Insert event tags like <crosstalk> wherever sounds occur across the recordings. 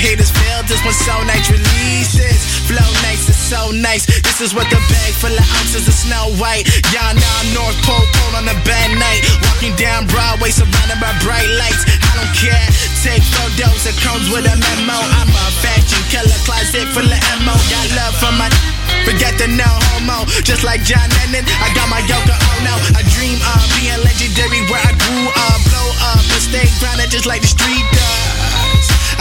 haters feel this one so nice releases. Flow nice is so nice. This is what the bag full of ounces of snow white. Y'all know I'm North Pole, pole on a bad night. Walking down Broadway surrounded by bright lights. I don't care. Take photos, it comes with a memo. I'm a fashion killer, closet full of ammo. Got love for my. Forget the no homo, just like John Lennon. I got my Yoko Ono. I dream of being legendary where I grew up. Blow up, but stay grounded just like the street does.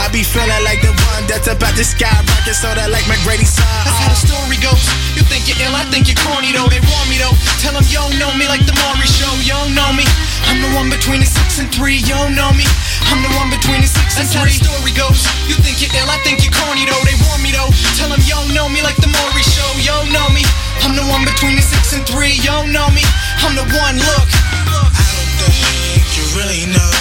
I be feeling like the one that's about to skyrocket, sorta like McGrady son. That's how the story goes. You think you're ill, I think you're corny though. They want me though. Tell them you don't know me like the Maury show. You don't know me. I'm the one between the six and three. You don't know me. I'm the one between the six and three. That's how the story goes. You think you're ill, I think you're corny though. They want me though. Tell them you don't know me like the Maury show. You don't know me. I'm the one between the six and three. You don't know me. I'm the one. Look. I don't think you really know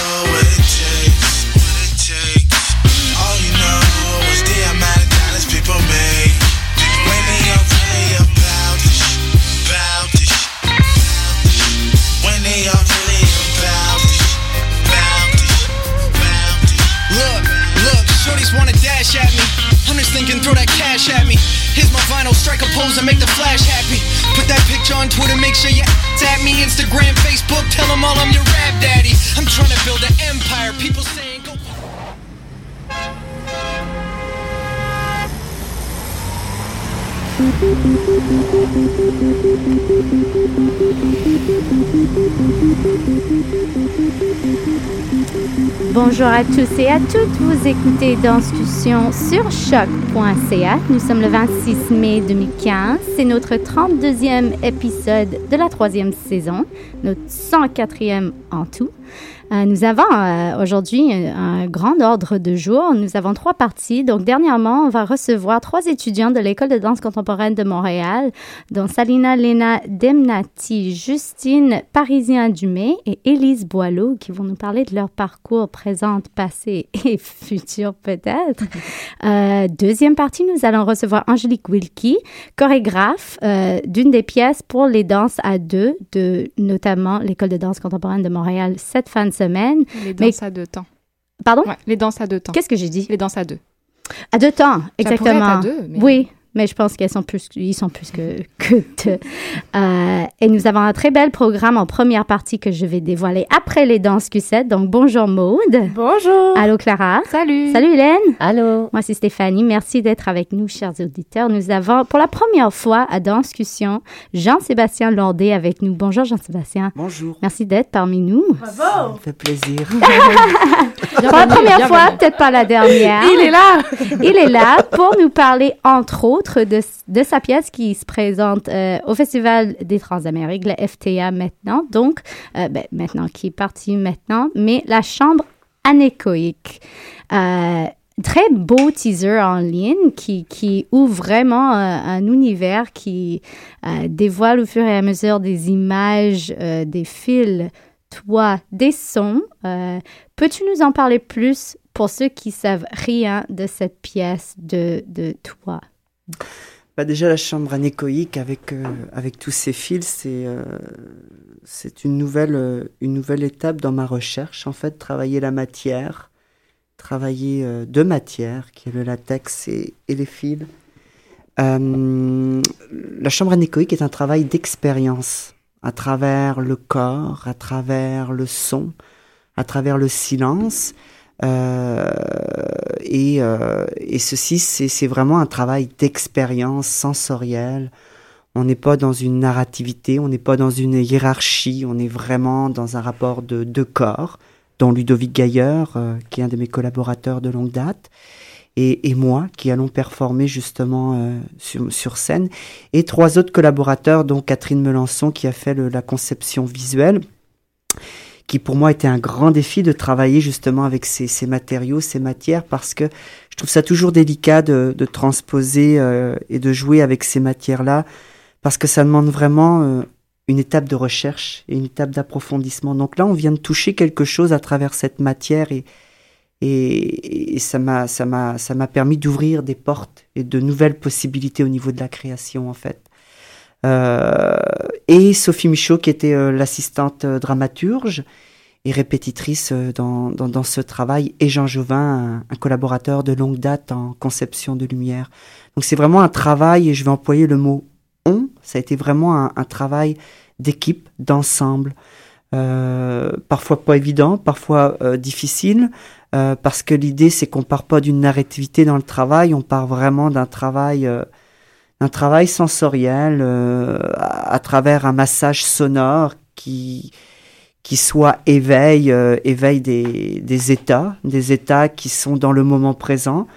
shorties at me. I'm just thinking, throw that cash at me. Here's my vinyl, strike a pose and make the flash happy. Put that picture on Twitter, make sure you tag me. Instagram, Facebook, tell them all I'm your rap daddy. I'm trying to build an empire. People saying, Bonjour à tous et à toutes, vous écoutez Danscussion sur choc.ca. Nous sommes le 26 mai 2015, c'est notre 32e épisode de la troisième saison, notre 104e en tout. Euh, nous avons euh, aujourd'hui un, grand ordre de jour. Nous avons trois parties. Donc, dernièrement, on va recevoir trois étudiants de l'École de danse contemporaine de Montréal, dont Salina Lena Demnati, Justine Parisien-Dumais et Élise Boileau, qui vont nous parler de leur parcours présent, passé et <laughs> futur peut-être. Euh, deuxième partie, nous allons recevoir Angélique Wilkie, chorégraphe d'une des pièces pour les danses à deux de notamment l'École de danse contemporaine de Montréal cette fin semaine. Les danses à deux temps. Pardon? Ouais, les danses à deux temps. Qu'est-ce que j'ai dit? Les danses à deux. À deux temps, Ça exactement. être à deux, mais- Oui, mais je pense qu'elles sont plus, ils sont plus que, <laughs> que deux. Euh, et nous avons un très bel programme en première partie que je vais dévoiler après les danses Q7. Donc, bonjour Maude. Bonjour. Allô Clara. Salut. Salut Hélène. Allô? Moi, c'est Stéphanie. Merci d'être avec nous, chers auditeurs. Nous avons, pour la première fois à Danscussion, Jean-Sébastien Lordet avec nous. Bonjour Jean-Sébastien. Bonjour, Merci d'être parmi nous. ça me fait plaisir. <laughs> Pour la première fois, peut-être pas la dernière. Il est là. Il est là pour nous parler, entre autres, de, de sa pièce qui se présente euh, au Festival des Transamériques, le FTA maintenant, donc, euh, ben, maintenant, qui est parti maintenant, mais la chambre anéchoïque. Euh, très beau teaser en ligne qui, ouvre vraiment un univers qui dévoile au fur et à mesure des images, des fils, toi, des sons. Peux-tu nous en parler plus pour ceux qui savent rien de cette pièce de toi? Bah déjà la chambre anéchoïque avec euh, avec tous ces fils, c'est euh, c'est une nouvelle euh, une nouvelle étape dans ma recherche. En fait, travailler la matière, travailler deux matières, qui est le latex et, et les fils. La chambre anéchoïque est un travail d'expérience à travers le corps, à travers le son, à travers le silence. Euh, et, euh, et ceci, c'est vraiment un travail d'expérience sensorielle. On n'est pas dans une narrativité, on n'est pas dans une hiérarchie, on est vraiment dans un rapport de deux corps, dont Ludovic Gailleur, euh, qui est un de mes collaborateurs de longue date, et, et moi, qui allons performer justement euh, sur, sur scène, et trois autres collaborateurs, dont Catherine Melançon, qui a fait le- la conception visuelle, qui pour moi était un grand défi de travailler justement avec ces, ces matériaux, ces matières, parce que je trouve ça toujours délicat de, de transposer euh, et de jouer avec ces matières-là, parce que ça demande vraiment euh, une étape de recherche et une étape d'approfondissement. Donc là, on vient de toucher quelque chose à travers cette matière et, et, et ça m'a ça m'a ça m'a permis d'ouvrir des portes et de nouvelles possibilités au niveau de la création en fait. Euh, et Sophie Michaud qui était euh, l'assistante euh, dramaturge et répétitrice dans, dans, dans, ce travail, et Jean Jovin, un, collaborateur de longue date en conception de lumière. Donc c'est vraiment un travail, et je vais employer le mot on, ça a été vraiment un, un travail d'équipe, d'ensemble, euh, parfois pas évident, parfois difficile, euh, parce que l'idée c'est qu'on part pas d'une narrativité dans le travail, on part vraiment d'un travail, euh, d'un travail sensoriel à, à, travers un massage sonore qui qui soit éveil, éveil des, des états, des états qui sont dans le moment présent.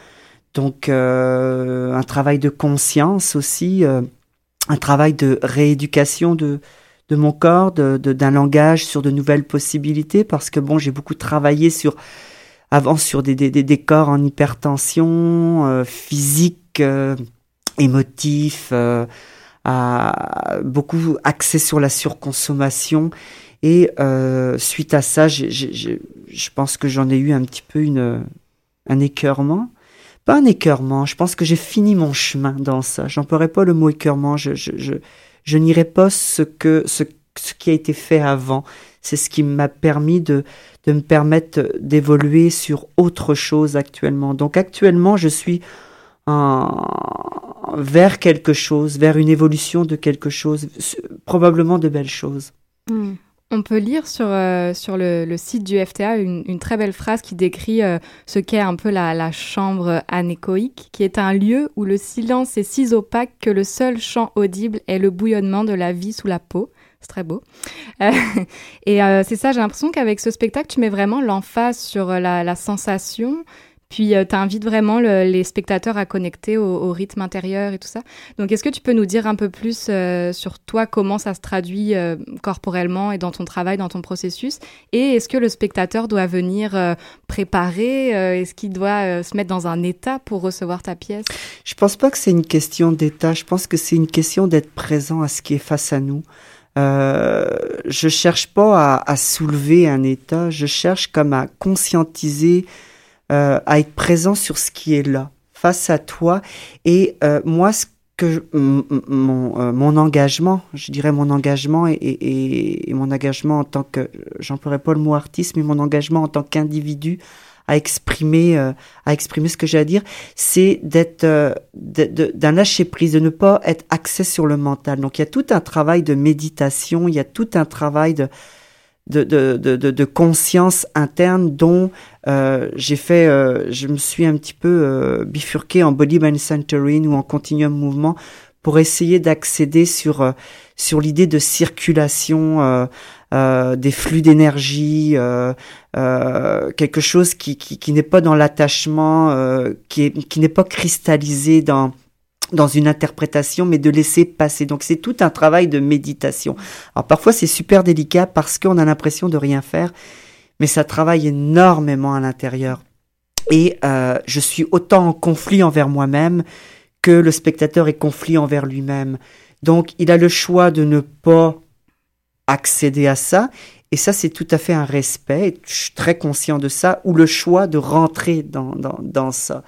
Donc un travail de conscience aussi, un travail de rééducation de de mon corps, d'un de, d'un langage sur de nouvelles possibilités, parce que bon, j'ai beaucoup travaillé sur avant sur des, des, des corps en hypertension euh, physique, euh, émotif, euh, à, beaucoup axé sur la surconsommation. Et euh, suite à ça, je pense que j'en ai eu un petit peu une, un écœurement. Pas un écœurement, je pense que j'ai fini mon chemin dans ça. J'emploierais pas le mot écœurement, je, je, je, je n'irai pas ce que ce qui a été fait avant. C'est ce qui m'a permis de, de me permettre d'évoluer sur autre chose actuellement. Donc actuellement, je suis vers quelque chose, vers une évolution de quelque chose, probablement de belles choses. Mmh. On peut lire sur, euh, sur le, site du FTA une, très belle phrase qui décrit euh, ce qu'est un peu la, la, chambre anéchoïque, qui est un lieu où le silence est si opaque que le seul chant audible est le bouillonnement de la vie sous la peau. C'est très beau. Euh, <laughs> et c'est ça, j'ai l'impression qu'avec ce spectacle, tu mets vraiment l'emphase sur la sensation, puis euh, tu invites vraiment le, les spectateurs à connecter au, rythme intérieur et tout ça. Donc est-ce que tu peux nous dire un peu plus euh, sur toi, comment ça se traduit euh, corporellement et dans ton travail, dans ton processus? Et est-ce que le spectateur doit venir euh, préparer Est-ce qu'il doit se mettre dans un état pour recevoir ta pièce? Je pense pas que c'est une question d'état, je pense que c'est une question d'être présent à ce qui est face à nous. Euh, je cherche pas à, soulever un état, je cherche comme à conscientiser euh, à être présent sur ce qui est là, face à toi. Et euh, moi, ce que mon, euh, mon engagement, je dirais mon engagement et, et, et mon engagement en tant que, j'emploierais pas le mot artiste, mais mon engagement en tant qu'individu à exprimer, euh, à exprimer ce que j'ai à dire, c'est d'être, euh, d'un lâcher prise, de ne pas être axé sur le mental. Donc il y a tout un travail de méditation, il y a tout un travail de de, de, de, de, conscience interne dont euh, j'ai fait, euh, je me suis un petit peu euh, bifurqué en body mind centering ou en continuum mouvement pour essayer d'accéder sur euh, sur l'idée de circulation euh, des flux d'énergie, quelque chose qui, qui, qui n'est pas dans l'attachement, qui, est, qui n'est pas cristallisé dans dans une interprétation, mais de laisser passer. Donc c'est tout un travail de méditation. Alors parfois c'est super délicat parce qu'on a l'impression de rien faire, mais ça travaille énormément à l'intérieur. Et euh, je suis autant en conflit envers moi-même que le spectateur est conflit envers lui-même. Donc il a le choix de ne pas accéder à ça. Et ça, c'est tout à fait un respect, je suis très conscient de ça, ou le choix de rentrer dans, dans, dans ça.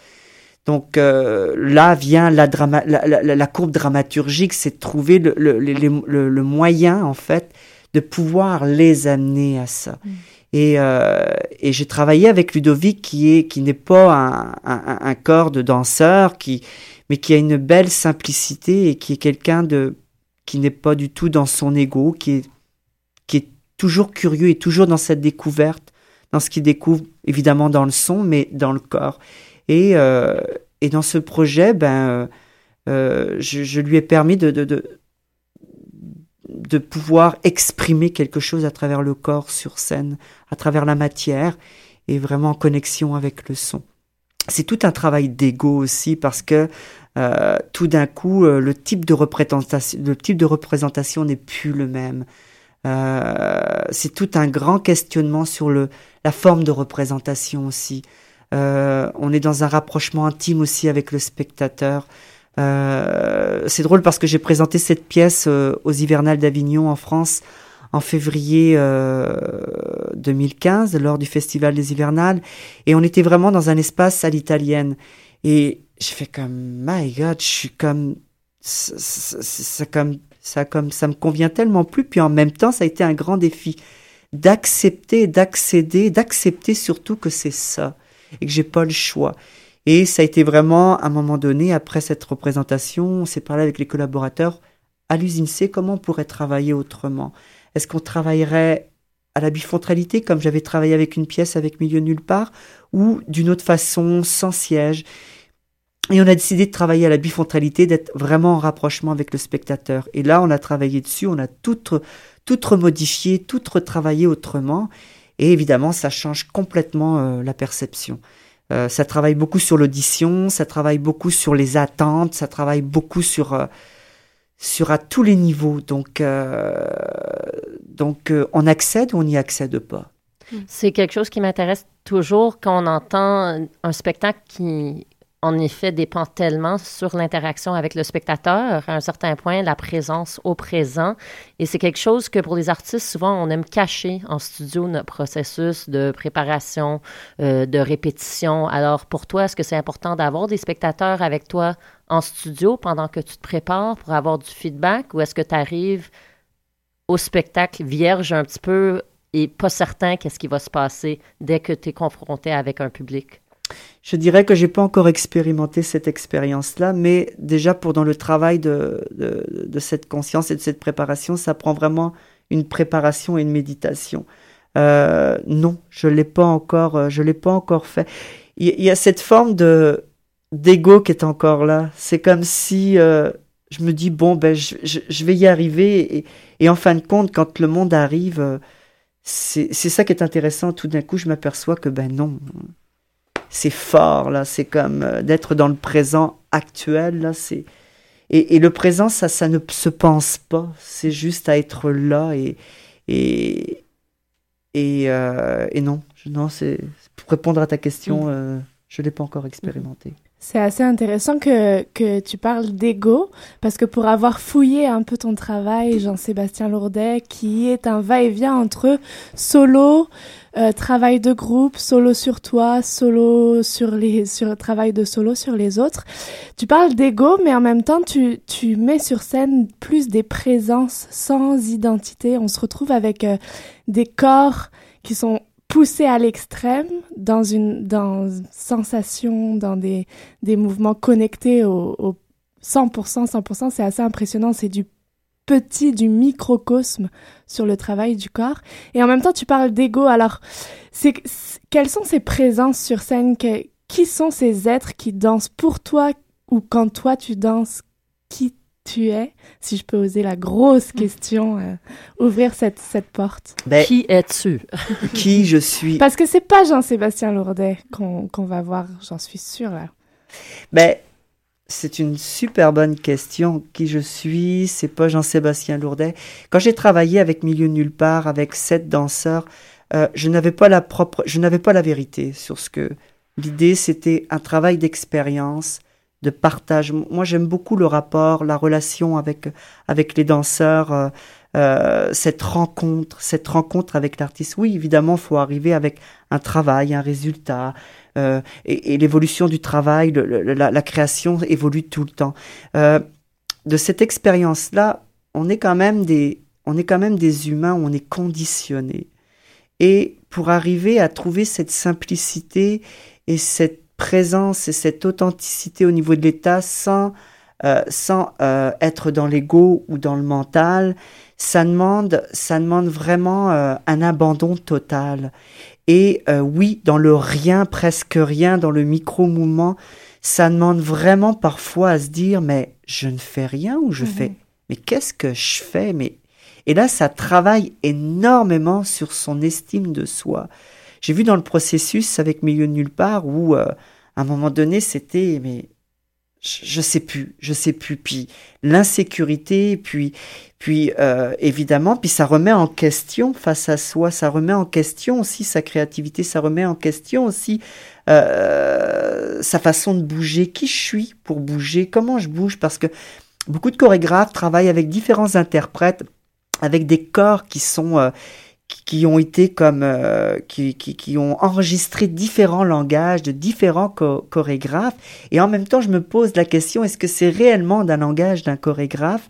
Donc euh, là vient la, drama la, la, la, courbe dramaturgique, c'est de trouver le, le, le, le, moyen en fait de pouvoir les amener à ça. Mm. Et, euh, et j'ai travaillé avec Ludovic qui est qui n'est pas un, un, un, corps de danseur, qui mais qui a une belle simplicité et qui est quelqu'un de qui n'est pas du tout dans son ego, qui est qui est toujours curieux et toujours dans cette découverte, dans ce qu'il découvre évidemment dans le son, mais dans le corps. Et, euh, et dans ce projet, ben, euh, je, je, lui ai permis de, de, de, de, pouvoir exprimer quelque chose à travers le corps sur scène, à travers la matière, et vraiment en connexion avec le son. C'est tout un travail d'ego aussi parce que euh, tout d'un coup, euh, le type de représentation, le type de représentation n'est plus le même. Euh, c'est tout un grand questionnement sur le, la forme de représentation aussi. Euh, on est dans un rapprochement intime aussi avec le spectateur. Euh, c'est drôle parce que j'ai présenté cette pièce euh, aux Hivernales d'Avignon en France en février 2015 lors du festival des Hivernales. Et on était vraiment dans un espace à l'italienne. Et je fais comme my God, je suis comme ça, comme ça comme ça me convient tellement plus. Puis en même temps ça a été un grand défi d'accepter, d'accéder, d'accepter surtout que c'est ça et que j'ai pas le choix. Et ça a été vraiment, à un moment donné, après cette représentation, on s'est parlé avec les collaborateurs à l'usine C, comment on pourrait travailler autrement? Est-ce qu'on travaillerait à la bifontralité, comme j'avais travaillé avec une pièce avec milieu nulle part, ou d'une autre façon, sans siège? Et on a décidé de travailler à la bifontralité, d'être vraiment en rapprochement avec le spectateur. Et là, on a travaillé dessus, on a tout, tout remodifié, tout retravaillé autrement. Et évidemment, ça change complètement euh, la perception. Euh, ça travaille beaucoup sur l'audition, ça travaille beaucoup sur les attentes, ça travaille beaucoup sur euh, sur à tous les niveaux. Donc donc on accède ou on n'y accède pas. C'est quelque chose qui m'intéresse toujours quand on entend un spectacle qui en effet, dépend tellement sur l'interaction avec le spectateur, à un certain point, la présence au présent. Et c'est quelque chose que pour les artistes, souvent, on aime cacher en studio notre processus de préparation, euh, de répétition. Alors, pour toi, est-ce que c'est important d'avoir des spectateurs avec toi en studio pendant que tu te prépares pour avoir du feedback? Ou est-ce que tu arrives au spectacle vierge un petit peu et pas certain qu'est-ce qui va se passer dès que tu es confronté avec un public? Je dirais que j'ai pas encore expérimenté cette expérience-là, mais déjà pour dans le travail de, de, cette conscience et de cette préparation, ça prend vraiment une préparation et une méditation. Euh, non, je l'ai pas encore, euh, je l'ai pas encore fait. Il y, a cette forme de d'ego qui est encore là. C'est comme si euh, je me dis bon ben je, je, vais y arriver et, et, en fin de compte quand le monde arrive, euh, c'est ça qui est intéressant. Tout d'un coup, je m'aperçois que ben non, c'est fort, là. C'est comme euh, d'être dans le présent actuel, là. C'est. Et, le présent, ça, ça ne se pense pas. C'est juste à être là et. Et, et, euh, non, non c'est pour répondre à ta question, mm. euh, je ne l'ai pas encore expérimenté. C'est assez intéressant que, que tu parles d'ego, parce que pour avoir fouillé un peu ton travail, Jean-Sébastien Lourdet, qui est un va-et-vient entre solo, euh, travail de groupe, solo sur toi, solo sur les, sur travail de solo sur les autres. Tu parles d'ego, mais en même temps, tu, tu mets sur scène plus des présences sans identité. On se retrouve avec euh, des corps qui sont poussés à l'extrême dans une, dans sensation, dans des, des mouvements connectés au, au 100%, 100%, c'est assez impressionnant. C'est du petit, du microcosme sur le travail du corps. Et en même temps, tu parles d'ego. Alors, c'est, quelles sont ces présences sur scène? Qui sont ces êtres qui dansent pour toi ou quand toi tu danses? Qui tu es Si je peux oser la grosse question, euh, ouvrir cette, cette porte. Ben, qui es-tu? <laughs> Qui je suis? Parce que c'est pas Jean-Sébastien Lourdet qu'on, qu'on va voir, j'en suis sûre. Là. Ben, c'est une super bonne question. Qui je suis? C'est pas Jean-Sébastien Lourdet. Quand j'ai travaillé avec Milieu Nulle Part, avec sept danseurs, euh, je n'avais pas la propre, je n'avais pas la vérité sur ce que l'idée. C'était un travail d'expérience, de partage. Moi, j'aime beaucoup le rapport, la relation avec avec les danseurs. Euh, euh, cette rencontre, cette rencontre avec l'artiste. Oui, évidemment, faut arriver avec un travail, un résultat, euh, et, l'évolution du travail, la, création évolue tout le temps. De cette expérience-là, on est quand même des, on est quand même des humains, on est conditionnés. Et pour arriver à trouver cette simplicité et cette présence et cette authenticité au niveau de l'état sans euh, sans être dans l'ego ou dans le mental, ça demande ça demande vraiment un abandon total. Et euh, oui, dans le rien, presque rien, dans le micro-mouvement, ça demande vraiment parfois à se dire, mais je ne fais rien ou je fais, mhm. mais qu'est-ce que je fais? Mais... Et là, ça travaille énormément sur son estime de soi. J'ai vu dans le processus avec Milieu de Nulle part où, euh, à un moment donné, c'était, mais je sais plus, je sais plus. Puis l'insécurité, puis puis euh, évidemment, puis ça remet en question face à soi, ça remet en question aussi sa créativité, ça remet en question aussi euh, sa façon de bouger, qui je suis pour bouger, comment je bouge, parce que beaucoup de chorégraphes travaillent avec différents interprètes, avec des corps qui sont euh, qui ont été comme euh, qui, qui, qui, ont enregistré différents langages de différents chorégraphes et en même temps je me pose la question est-ce que c'est réellement d'un langage d'un chorégraphe?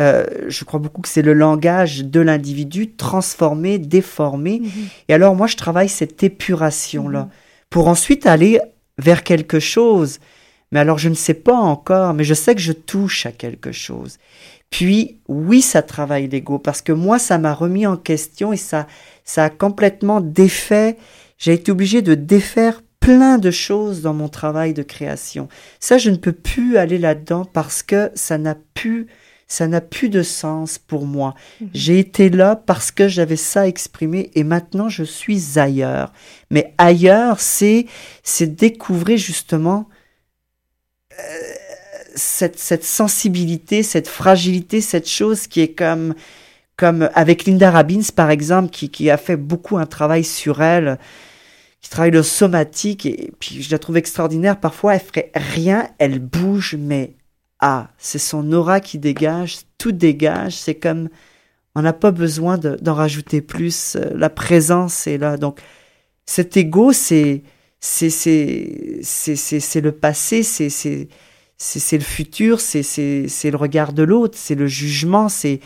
Euh, je crois beaucoup que c'est le langage de l'individu transformé, déformé. Mhm. Et alors moi, je travaille cette épuration-là Mhm. pour ensuite aller vers quelque chose. Mais alors, je ne sais pas encore, mais je sais que je touche à quelque chose. Puis, oui, ça travaille l'ego, parce que moi, ça m'a remis en question et ça, ça a complètement défait. J'ai été obligé de défaire plein de choses dans mon travail de création. Ça, je ne peux plus aller là-dedans parce que ça n'a plus, ça n'a plus de sens pour moi. Mhm. J'ai été là parce que j'avais ça exprimé et maintenant je suis ailleurs. Mais ailleurs, c'est, c'est découvrir justement euh, cette, cette sensibilité, cette fragilité, cette chose qui est comme, comme avec Linda Robbins par exemple, qui, qui a fait beaucoup un travail sur elle, qui travaille le somatique et, puis je la trouve extraordinaire. Parfois, elle ferait rien, elle bouge, mais ah, c'est son aura qui dégage, tout dégage. C'est comme on n'a pas besoin de- d'en rajouter plus. euh, La présence est là. Donc, cet ego, c'est c'est c'est c'est c'est c'est le passé, c'est c'est le futur, c'est le regard de l'autre, c'est le jugement, c'est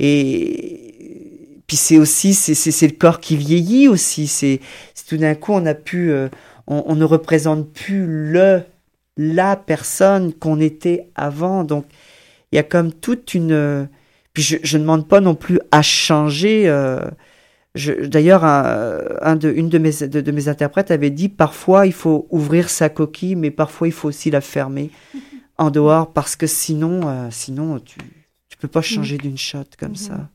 et puis c'est aussi c'est le corps qui vieillit aussi. C'est tout d'un coup on a pu euh, on, on ne représente plus le la personne qu'on était avant. Donc il y a comme toute une puis je, je ne demande pas non plus à changer. euh, D'ailleurs, un, un de, une de mes, de, de mes interprètes avait dit parfois il faut ouvrir sa coquille, mais parfois il faut aussi la fermer en dehors parce que sinon, euh, sinon tu tu peux pas changer d'une shot comme ça.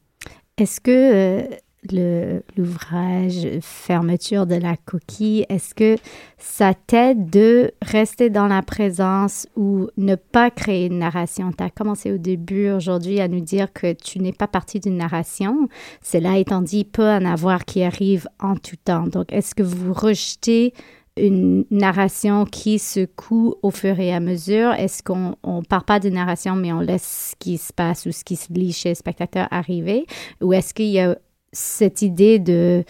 Est-ce que euh, l'ouvrage Fermeture de la coquille, est-ce que ça t'aide de rester dans la présence ou ne pas créer une narration? Tu as commencé au début aujourd'hui à nous dire que tu n'es pas partie d'une narration. Cela étant dit, peut en avoir qui arrive en tout temps. Donc, est-ce que vous rejetez une narration qui se coud au fur et à mesure? Est-ce qu'on ne part pas de narration, mais on laisse ce qui se passe ou ce qui se lit chez le spectateur arriver? Ou est-ce qu'il y a cette idée de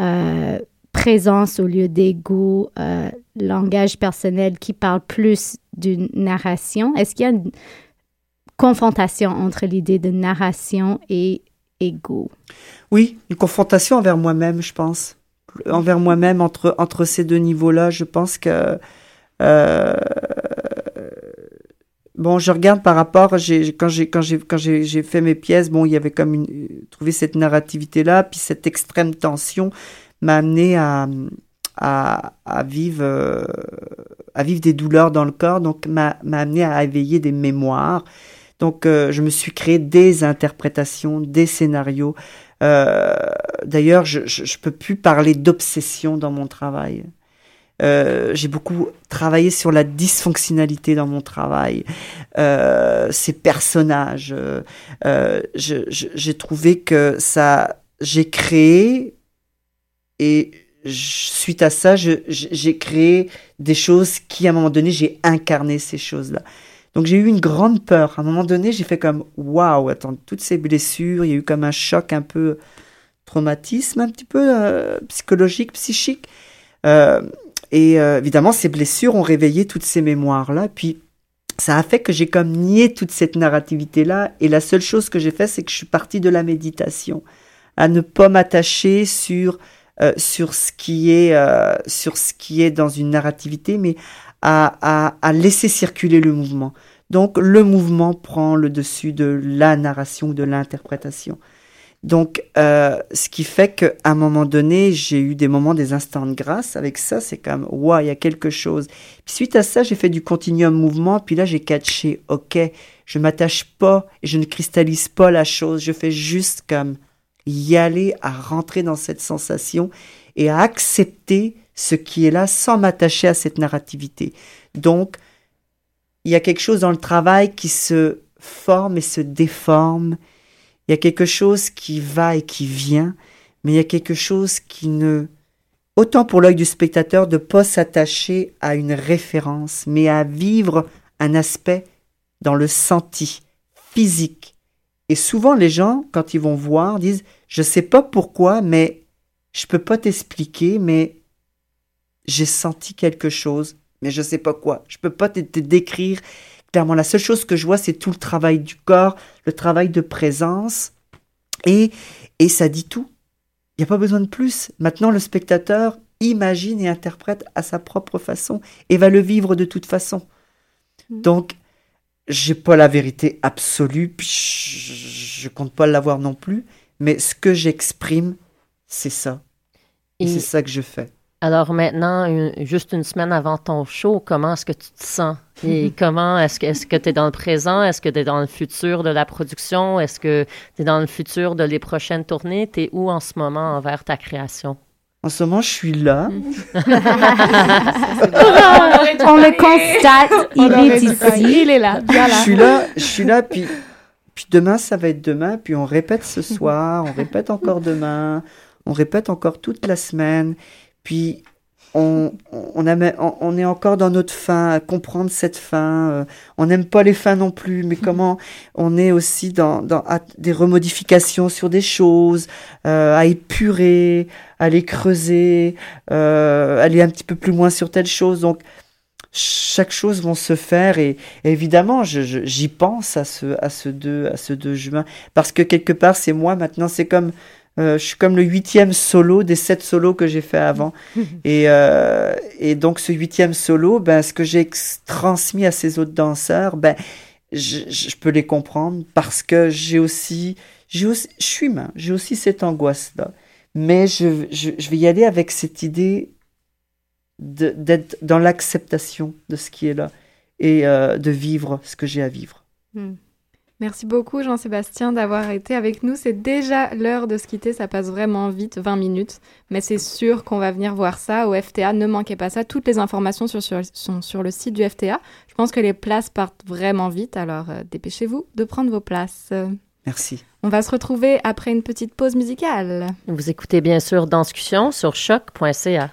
euh, présence au lieu d'ego, euh, langage personnel qui parle plus d'une narration? Est-ce qu'il y a une confrontation entre l'idée de narration et ego? Oui, une confrontation envers moi-même, je pense. Envers moi-même, entre, entre ces deux niveaux-là, je pense que... euh, bon, je regarde par rapport, j'ai, quand j'ai, fait mes pièces, bon, il y avait comme une, trouvé cette narrativité-là, puis cette extrême tension m'a amené à, à, à vivre, euh, à vivre des douleurs dans le corps, donc m'a, m'a amené à éveiller des mémoires. Donc, euh, je me suis créé des interprétations, des scénarios. Euh, D'ailleurs, je, je, je peux plus parler d'obsession dans mon travail. Euh, j'ai beaucoup travaillé sur la dysfonctionnalité dans mon travail, euh, ces personnages. euh, j'ai trouvé que ça, j'ai créé et suite à ça, j'ai créé des choses qui, à un moment donné, j'ai incarné ces choses-là. Donc j'ai eu une grande peur. À un moment donné, j'ai fait comme waouh, attends, toutes ces blessures, il y a eu comme un choc un peu traumatisme, un petit peu psychologique, psychique. Et euh, évidemment, ces blessures ont réveillé toutes ces mémoires-là. Puis ça a fait que j'ai comme nié toute cette narrativité-là. Et la seule chose que j'ai fait, c'est que je suis partie de la méditation, à ne pas m'attacher sur euh, sur ce qui est euh, sur ce qui est dans une narrativité, mais à, à, à laisser circuler le mouvement. Donc le mouvement prend le dessus de la narration ou de l'interprétation. Donc, euh, ce qui fait qu'à un moment donné, j'ai eu des moments, des instants de grâce. Avec ça, c'est comme, waouh, il y a quelque chose. Puis suite à ça, j'ai fait du continuum mouvement. Puis là, j'ai catché, ok, je m'attache pas et je ne cristallise pas la chose. Je fais juste comme y aller, à rentrer dans cette sensation et à accepter ce qui est là sans m'attacher à cette narrativité. Donc, il y a quelque chose dans le travail qui se forme et se déforme. Il y a quelque chose qui va et qui vient, mais il y a quelque chose qui ne... Autant pour l'œil du spectateur de pas s'attacher à une référence, mais à vivre un aspect dans le senti, physique. Et souvent les gens, quand ils vont voir, disent Je sais pas pourquoi, mais je peux pas t'expliquer, mais j'ai senti quelque chose, mais je sais pas quoi. Je peux pas te, te décrire Clairement, la seule chose que je vois, c'est tout le travail du corps, le travail de présence. Et, et ça dit tout. Il n'y a pas besoin de plus. Maintenant, le spectateur imagine et interprète à sa propre façon et va le vivre de toute façon. Mm. Donc, j'ai pas la vérité absolue, puis je, je compte pas l'avoir non plus, mais ce que j'exprime, c'est ça. Et, c'est ça que je fais. Alors maintenant, juste une semaine avant ton show, comment est-ce que tu te sens? Et comment est-ce que est-ce que tu es dans le présent? Est-ce que tu es dans le futur de la production? Est-ce que tu es dans le futur de les prochaines tournées? Tu es où en ce moment envers ta création? En ce moment, je suis là. <laughs> <laughs> On le constate, il est ici. Il est là, Je suis là, je suis là, puis, puis demain, ça va être demain, puis on répète ce soir, on répète encore demain, on répète encore toute la semaine. Puis on, on, on, est encore dans notre fin, à comprendre cette fin. Euh, on n'aime pas les fins non plus, mais comment on est aussi dans, dans des remodifications sur des choses, euh, à épurer, à les creuser, euh, aller un petit peu plus loin sur telle chose. Donc chaque chose vont se faire et, évidemment j'y pense à ce à ce 2 à ce 2 juin parce que quelque part c'est moi maintenant c'est comme euh, je suis comme le huitième solo des sept solos que j'ai fait avant. <laughs> et, euh, et donc ce huitième solo, ben, ce que j'ai transmis à ces autres danseurs, ben, je, je peux les comprendre parce que j'ai aussi, j'ai aussi, je suis humain, j'ai aussi cette angoisse-là. Mais je, je, je, vais y aller avec cette idée d'être dans l'acceptation de ce qui est là et euh, de vivre ce que j'ai à vivre. Hmm. Merci beaucoup Jean-Sébastien d'avoir été avec nous. C'est déjà l'heure de se quitter, ça passe vraiment vite, 20 minutes. Mais c'est sûr qu'on va venir voir ça au FTA, ne manquez pas ça. Toutes les informations sur, sont sur le site du FTA. Je pense que les places partent vraiment vite, alors euh, dépêchez-vous de prendre vos places. Merci. On va se retrouver après une petite pause musicale. Vous écoutez bien sûr Danscussion sur choc.ca.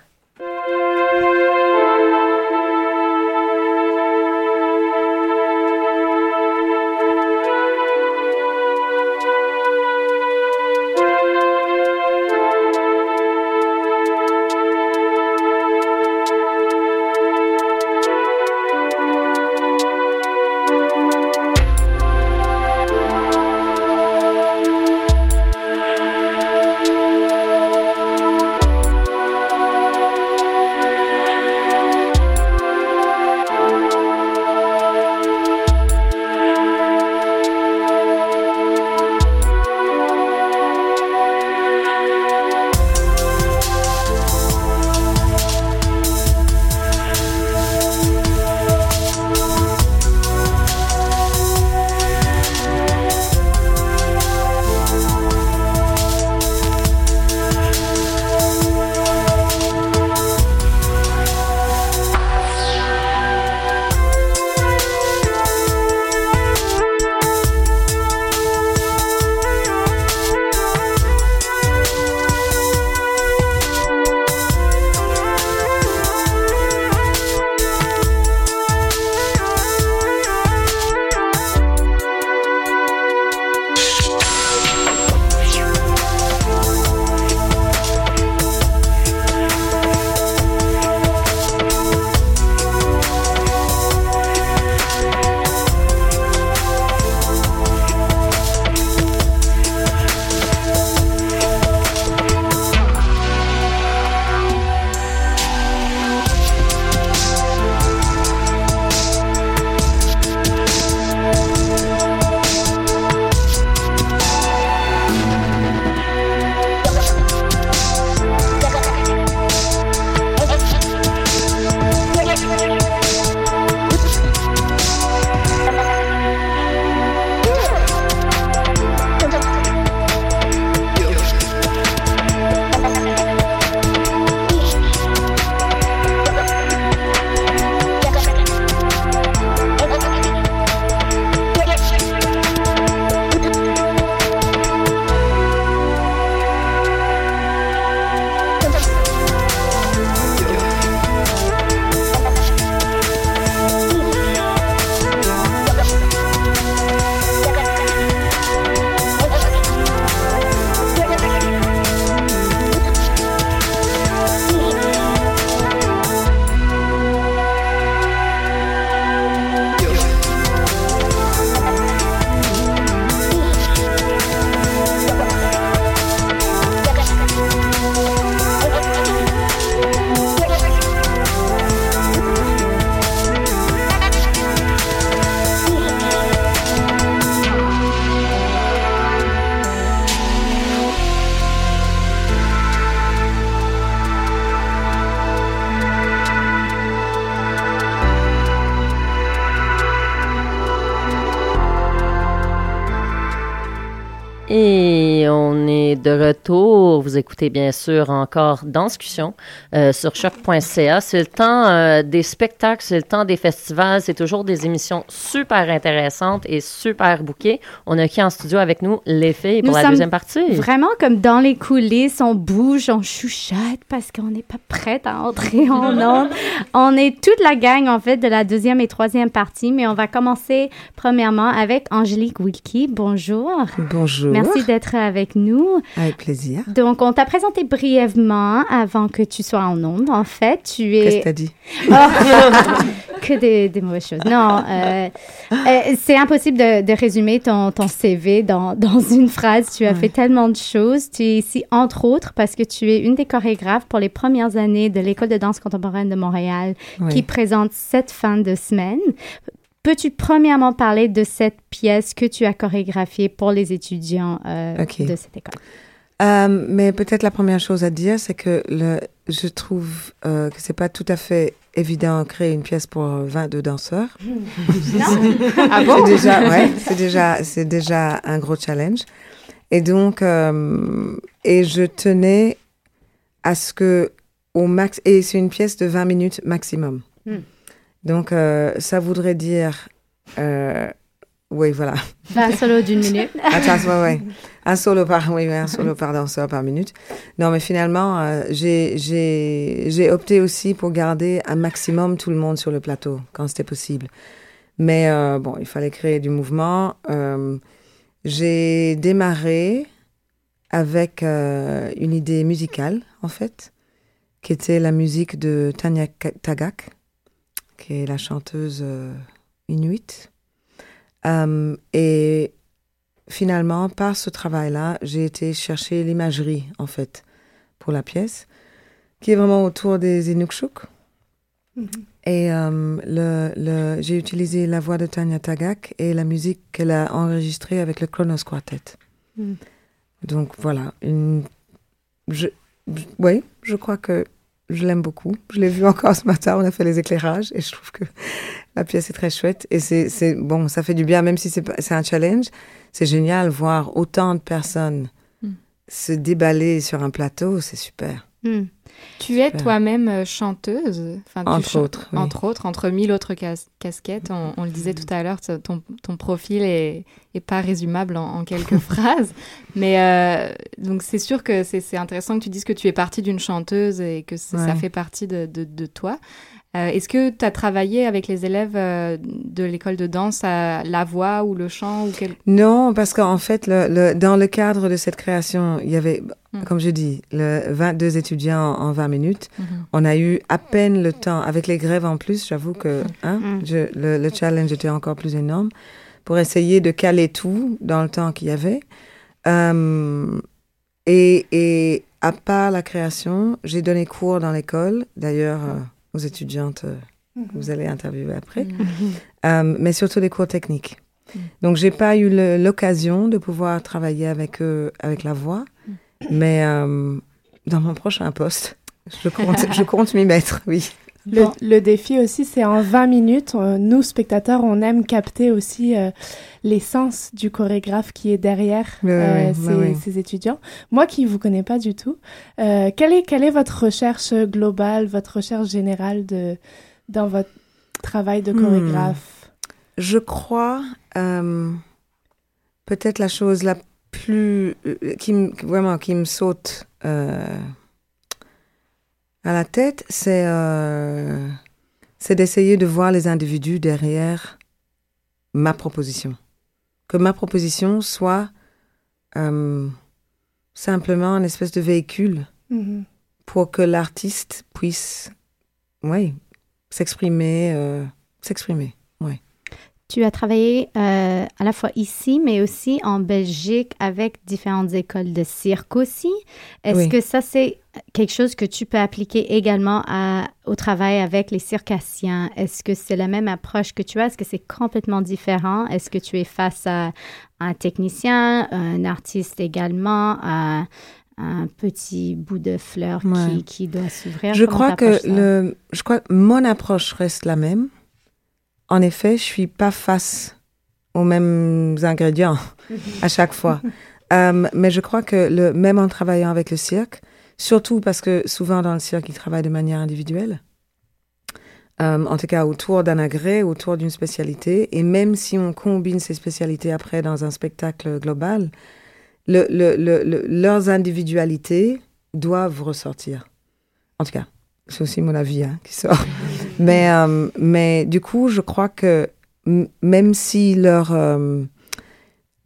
bien sûr encore Danscussion euh, sur choc.ca. C'est le temps euh, des spectacles, c'est le temps des festivals. C'est toujours des émissions super intéressantes et super bouquées. On a qui en studio avec nous? Les filles pour Nous la deuxième partie. Vraiment comme dans les coulisses, on bouge, on chuchote parce qu'on n'est pas prête à entrer en <laughs> onde. On est toute la gang en fait de la deuxième et troisième partie, mais on va commencer premièrement avec Angélique Wilkie. Bonjour. Bonjour. Merci d'être avec nous. Avec plaisir. Donc, on t'a présenté brièvement avant que tu sois en onde. En fait, tu Qu'est-ce que es t'as dit? Oh, <laughs> que des, des mauvaises choses. Non, euh, euh, c'est impossible de, de résumer ton, ton CV dans, dans une phrase. Tu as Ouais. fait tellement de choses. Tu es ici, entre autres, parce que tu es une des chorégraphes pour les premières années de l'École de danse contemporaine de Montréal, Oui. qui présente cette fin de semaine. Peux-tu premièrement parler de cette pièce que tu as chorégraphiée pour les étudiants euh, de cette école? Euh, mais peut-être la première chose à dire, c'est que le, je trouve euh, que c'est pas tout à fait évident de créer une pièce pour 22 danseurs. <laughs> Ah C'est déjà, ouais, c'est déjà, c'est déjà un gros challenge. Et donc, euh, et je tenais à ce que au max, et c'est une pièce de 20 minutes maximum. Hmm. Donc, euh, ça voudrait dire, euh, oui, voilà. Un solo d'une <laughs> minute. Attends, ouais, ouais. <laughs> Un solo par, oui, un solo par danseur par minute. Non, mais finalement, euh, j'ai, j'ai, j'ai opté aussi pour garder un maximum tout le monde sur le plateau quand c'était possible. Mais euh, bon, il fallait créer du mouvement. Euh, j'ai démarré avec euh, une idée musicale, en fait, qui était la musique de Tanya Tagak, qui est la chanteuse inuite. Euh, et finalement, par ce travail-là, j'ai été chercher l'imagerie, en fait, pour la pièce, qui est vraiment autour des Inukshuk. Et euh, le, le, j'ai utilisé la voix de Tanya Tagak et la musique qu'elle a enregistrée avec le Kronos Quartet. Mm. Donc voilà, une, je, je- oui, je crois que je l'aime beaucoup. Je l'ai vu encore ce matin, on a fait les éclairages et je trouve que la pièce est très chouette. Et c'est, bon, ça fait du bien, même si c'est, un challenge. C'est génial voir autant de personnes Mm. se déballer sur un plateau, c'est super. Hmm. Tu es toi-même euh, chanteuse, enfin, Entre autres, oui. entre autres, entre mille autres cas- casquettes. On, on le disait tout à l'heure, ton, ton profil est, est pas résumable en, en quelques <laughs> phrases, mais euh, donc c'est sûr que c'est intéressant que tu dises que tu es partie d'une chanteuse et que ça fait partie de, de- de toi. Euh, Est-ce que tu as travaillé avec les élèves euh, de l'école de danse à la voix ou le chant ou quel... Non, parce qu'en fait, le, le- dans le cadre de cette création, il y avait, Mm. comme je dis, le 22 étudiants en 20 minutes. Mhm. On a eu à peine le temps, avec les grèves en plus, j'avoue que hein, Mm. je- le, le challenge était encore plus énorme, pour essayer de caler tout dans le temps qu'il y avait. Euh, et, et à part la création, j'ai donné cours dans l'école, d'ailleurs euh, aux étudiantes euh, que vous allez interviewer après, <laughs> Euh, mais surtout des cours techniques. Donc, j'ai pas eu l'occasion de pouvoir travailler avec eux, avec la voix, mais euh, dans mon prochain poste, je compte, je compte m'y mettre, oui. Le, le défi aussi, c'est en 20 minutes. euh, nous, spectateurs, on aime capter aussi euh, l'essence du chorégraphe qui est derrière euh, ces, étudiants. Moi qui ne vous connais pas du tout, euh, quelle, est, quelle est votre recherche globale, votre recherche générale de, dans votre travail de Hmm. chorégraphe? Je crois, peut-être la chose la plus, qui me, vraiment, qui me saute à la tête, c'est euh, c'est d'essayer de voir les individus derrière ma proposition. Que ma proposition soit euh, simplement une espèce de véhicule Mhm. pour que l'artiste puisse, oui, s'exprimer, euh, s'exprimer. Tu as travaillé euh, à la fois ici, mais aussi en Belgique avec différentes écoles de cirque aussi. Est-ce Oui. que ça, c'est quelque chose que tu peux appliquer également à, au travail avec les circassiens? Est-ce que c'est la même approche que tu as? Est-ce que c'est complètement différent? Est-ce que tu es face à un technicien, un artiste également, à un petit bout de fleur qui, Ouais. qui doit s'ouvrir? Je Comment crois que t'approches ça? le, je crois que mon approche reste la même. En effet, je suis pas face aux mêmes ingrédients à chaque fois. <laughs> Euh, mais je crois que le, même en travaillant avec le cirque, surtout parce que souvent dans le cirque, ils travaillent de manière individuelle, euh, en tout cas autour d'un agrès, autour d'une spécialité, et même si on combine ces spécialités après dans un spectacle global, le, le, le, leurs individualités doivent ressortir. En tout cas, c'est aussi mon avis hein, qui sort. <laughs> mais, euh, mais du coup, je crois que même si leur... Euh,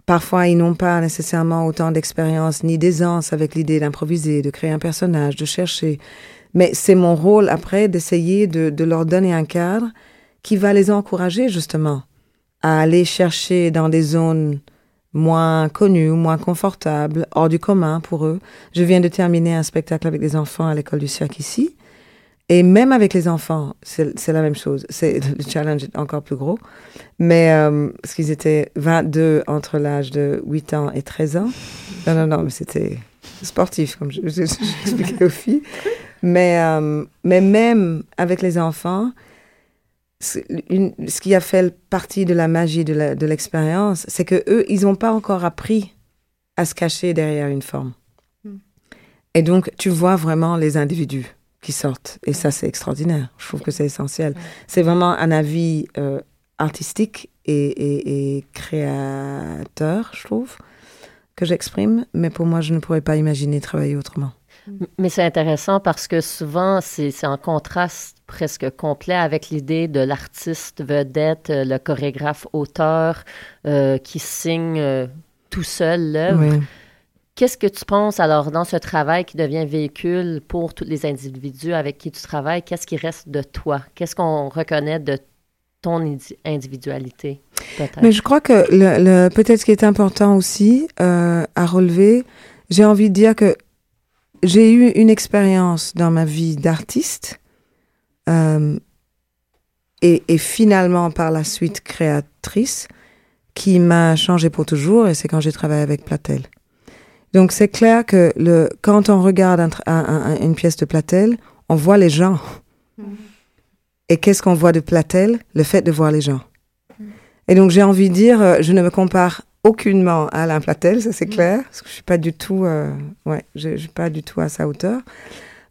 parfois, ils n'ont pas nécessairement autant d'expérience ni d'aisance avec l'idée d'improviser, de créer un personnage, de chercher. Mais c'est mon rôle après d'essayer de, de leur donner un cadre qui va les encourager justement à aller chercher dans des zones moins connues, moins confortables, hors du commun pour eux. Je viens de terminer un spectacle avec des enfants à l'école du cirque ici. Et même avec les enfants, c'est la même chose. C'est <laughs> le challenge est encore plus gros. Mais euh, parce qu'ils étaient 22 entre l'âge de 8 ans et 13 ans. Non, non, non, mais c'était sportif, comme j'expliquais <laughs> aux filles. Mais, euh, mais même avec les enfants, une, ce qui a fait partie de la magie de l'expérience, c'est que eux, ils n'ont pas encore appris à se cacher derrière une forme. Hmm. Et donc, tu vois vraiment les individus qui sortent. Et ça, c'est extraordinaire. Je trouve que c'est essentiel. C'est vraiment un avis euh, artistique et, créateur, je trouve, que j'exprime. Mais pour moi, je ne pourrais pas imaginer travailler autrement. Mais c'est intéressant parce que souvent, c'est en contraste presque complet avec l'idée de l'artiste vedette, euh, le chorégraphe auteur euh, qui signe tout seul l'œuvre. Qu'est-ce que tu penses alors dans ce travail qui devient véhicule pour tous les individus avec qui tu travailles? Qu'est-ce qui reste de toi? Qu'est-ce qu'on reconnaît de ton individualité? Mais je crois que peut-être ce qui est important aussi euh, à relever, j'ai envie de dire que j'ai eu une expérience dans ma vie d'artiste euh, et, et, finalement par la suite créatrice qui m'a changé pour toujours et c'est quand j'ai travaillé avec Platel. Donc c'est clair que le, quand on regarde une pièce de Platel, on voit les gens. Mm-hmm. Et qu'est-ce qu'on voit de Platel? Le fait de voir les gens. Mm. Et donc j'ai envie de dire, euh, je ne me compare aucunement à Alain Platel, ça c'est mm. clair, parce que je suis pas du tout, euh, ouais, je, suis pas du tout à sa hauteur.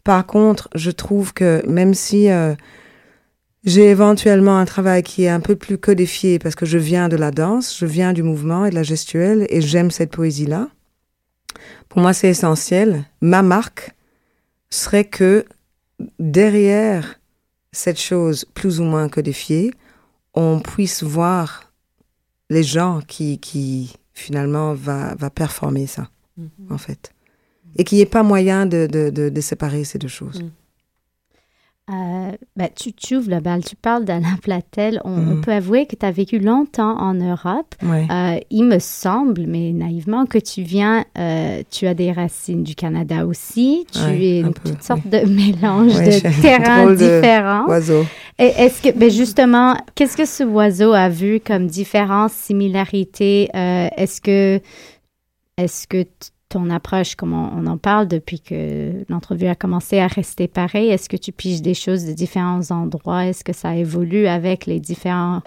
Par contre, je trouve que même si euh, j'ai éventuellement un travail qui est un peu plus codifié, parce que je viens de la danse, je viens du mouvement et de la gestuelle, et j'aime cette poésie-là, pour moi, c'est essentiel. Ma marque serait que derrière cette chose plus ou moins codifiée, on puisse voir les gens qui, qui finalement va, va performer ça, mhm. en fait. Et qu'il n'y ait pas moyen de, de, de, séparer ces deux choses. Mhm. Euh, ben, tu, tu, ouvres le bal, tu parles d'Alain <laughs> Platel. On, on, mm. peut avouer que tu as vécu longtemps en Europe. Euh, il me semble, mais naïvement, que tu viens, euh, tu as des racines du Canada aussi. Tu es une toute sorte de <laughs> mélange de <laughs> terrains différents. Oiseau. Et est-ce que, ben justement, qu'est-ce que ce oiseau a vu comme différence, similarité? Euh, est-ce que, est-ce que ton approche, comme on, en parle depuis que l'entrevue a commencé à rester pareil? Est-ce que tu piges des choses de différents endroits? Est-ce que ça évolue avec les différents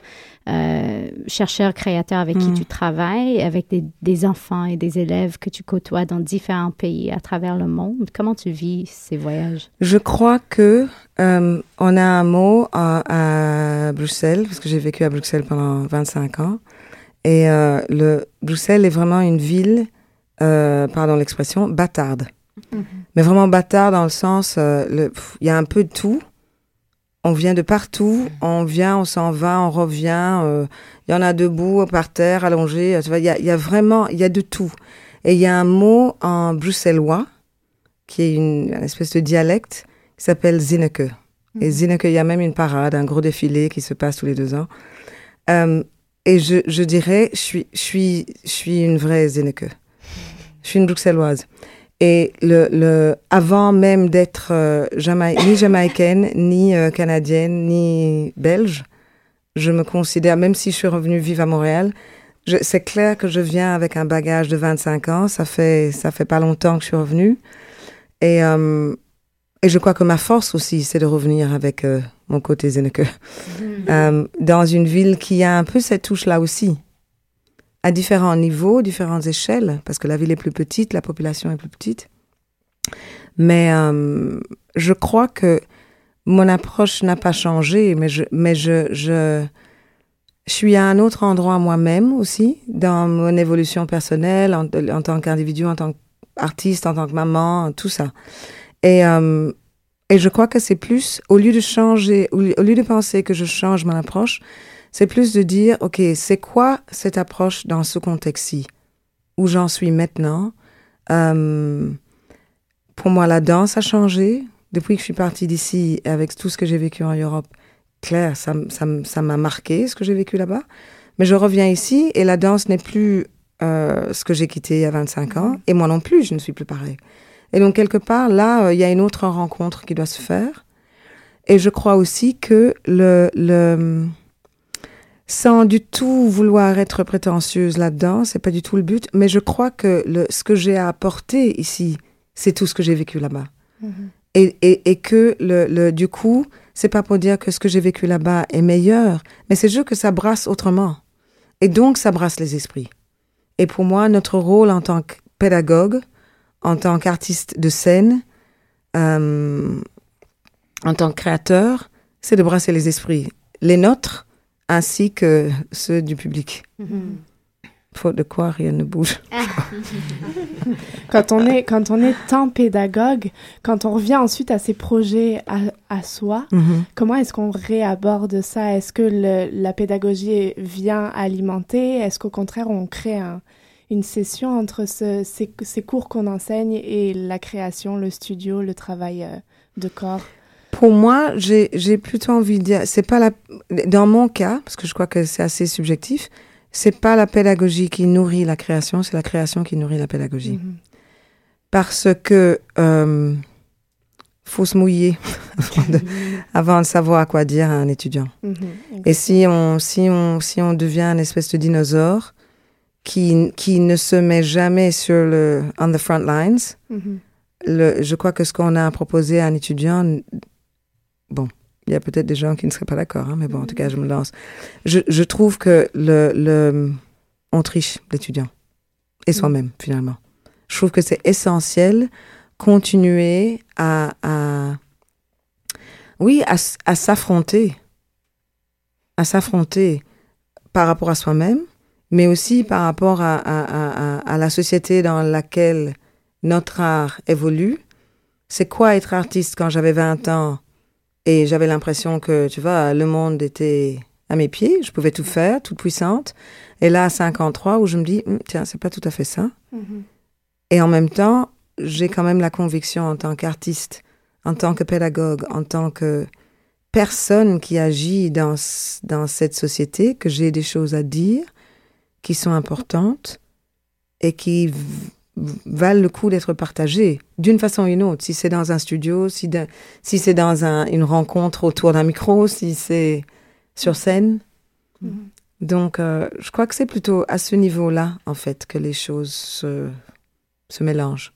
euh, chercheurs, créateurs avec qui hmm. tu travailles, avec des, enfants et des élèves que tu côtoies dans différents pays à travers le monde? Comment tu vis ces voyages? Je crois que euh, on a un mot à, Bruxelles, parce que j'ai vécu à Bruxelles pendant 25 ans. Et euh, le, Bruxelles est vraiment une ville euh, pardon l'expression, bâtarde. Mhm. Mais vraiment bâtarde dans le sens, euh, il y a un peu de tout. On vient de partout, on vient, on s'en va, on revient. Euh, il y en a debout, par terre, allongé. Il y a, y a, vraiment, il y a de tout. Et il y a un mot en bruxellois qui est une, espèce de dialecte qui s'appelle Zinneke. Et mhm. Zinneke, il y a même une parade, un gros défilé qui se passe tous les deux ans. et je, je dirais, je suis, je suis, je suis une vraie Zinneke. Je suis une bruxelloise. Et le, le, avant même d'être euh, ni jamaïcaine, ni euh, canadienne, ni belge, je me considère, même si je suis revenue vivre à Montréal, c'est clair que je viens avec un bagage de 25 ans. Ça fait, ça fait pas longtemps que je suis revenue. Et, euh, et je crois que ma force aussi, c'est de revenir avec mon côté Zenneke. Mm. dans une ville qui a un peu cette touche-là aussi. À différents niveaux, différentes échelles, parce que la ville est plus petite, la population est plus petite. Mais euh, je crois que mon approche n'a pas changé, mais je, mais je, je, je suis à un autre endroit moi-même aussi, dans mon évolution personnelle, en, en tant qu'individu, en tant qu'artiste, en tant que maman, tout ça. Et, euh, et je crois que c'est plus, au lieu de changer, au lieu, de penser que je change mon approche, c'est plus de dire, OK, c'est quoi cette approche dans ce contexte-ci, où j'en suis maintenant? Euh, pour moi, la danse a changé depuis que je suis partie d'ici, avec tout ce que j'ai vécu en Europe. Claire, ça m- ça ça m'a marqué ce que j'ai vécu là-bas. Mais je reviens ici et la danse n'est plus euh, ce que j'ai quitté il y a 25 ans. Et moi non plus, je ne suis plus pareil. Et donc, quelque part, là, euh, il y a une autre rencontre qui doit se faire. Et je crois aussi que le, le, sans du tout vouloir être prétentieuse là-dedans, c'est pas du tout le but, mais je crois que le, ce que j'ai à apporter ici, c'est tout ce que j'ai vécu là-bas. Et, et, et que le, le, du coup, c'est pas pour dire que ce que j'ai vécu là-bas est meilleur, mais c'est juste que ça brasse autrement. Et donc, ça brasse les esprits. Et pour moi, notre rôle en tant que pédagogue, en tant qu'artiste de scène, euh, en tant que créateur, c'est de brasser les esprits, les nôtres ainsi que ceux du public. Faute de quoi, rien ne bouge. <laughs> Quand on est, quand on est tant pédagogue, quand on revient ensuite à ses projets à, à soi, Mhm. comment est-ce qu'on réaborde ça? Est-ce que le- la pédagogie vient alimenter? Est-ce qu'au contraire, on crée un- une session entre ce- ces, ces cours qu'on enseigne et la création, le studio, le travail euh, de corps? Pour moi, j'ai plutôt envie de dire, c'est pas la, dans mon cas, parce que je crois que c'est assez subjectif, c'est pas la pédagogie qui nourrit la création, c'est la création qui nourrit la pédagogie. Mhm. Parce que euh, faut se mouiller <laughs> avant de, avant de savoir quoi dire à un étudiant. Mhm. Et si on, si on, si on devient une espèce de dinosaure qui, qui ne se met jamais sur le, on the front lines, Mhm. le, je crois que ce qu'on a à proposer à un étudiant, bon, il y a peut-être des gens qui ne seraient pas d'accord, hein, mais bon, en tout cas, je me lance. Je, je trouve que le, le, on triche l'étudiant et soi-même, finalement. Je trouve que c'est essentiel continuer à, à oui, à, s'affronter, à s'affronter par rapport à soi-même, mais aussi par rapport à, à, à, à- à la société dans laquelle notre art évolue. C'est quoi être artiste quand j'avais 20 ans? Et j'avais l'impression que, tu vois, le monde était à mes pieds, je pouvais tout faire, toute puissante. Et là, à 53, où je me dis, Hum, tiens, c'est pas tout à fait ça. Mhm. Et en même temps, j'ai quand même la conviction en tant qu'artiste, en tant que pédagogue, en tant que personne qui agit dans, dans cette société, que j'ai des choses à dire qui sont importantes et qui valent le coup d'être partagées d'une façon ou une autre. Si c'est dans un studio, si, de- si c'est dans un- une rencontre autour d'un micro, si c'est sur scène. Mhm. Donc, euh, je crois que c'est plutôt à ce niveau-là, en fait, que les choses se, se mélangent.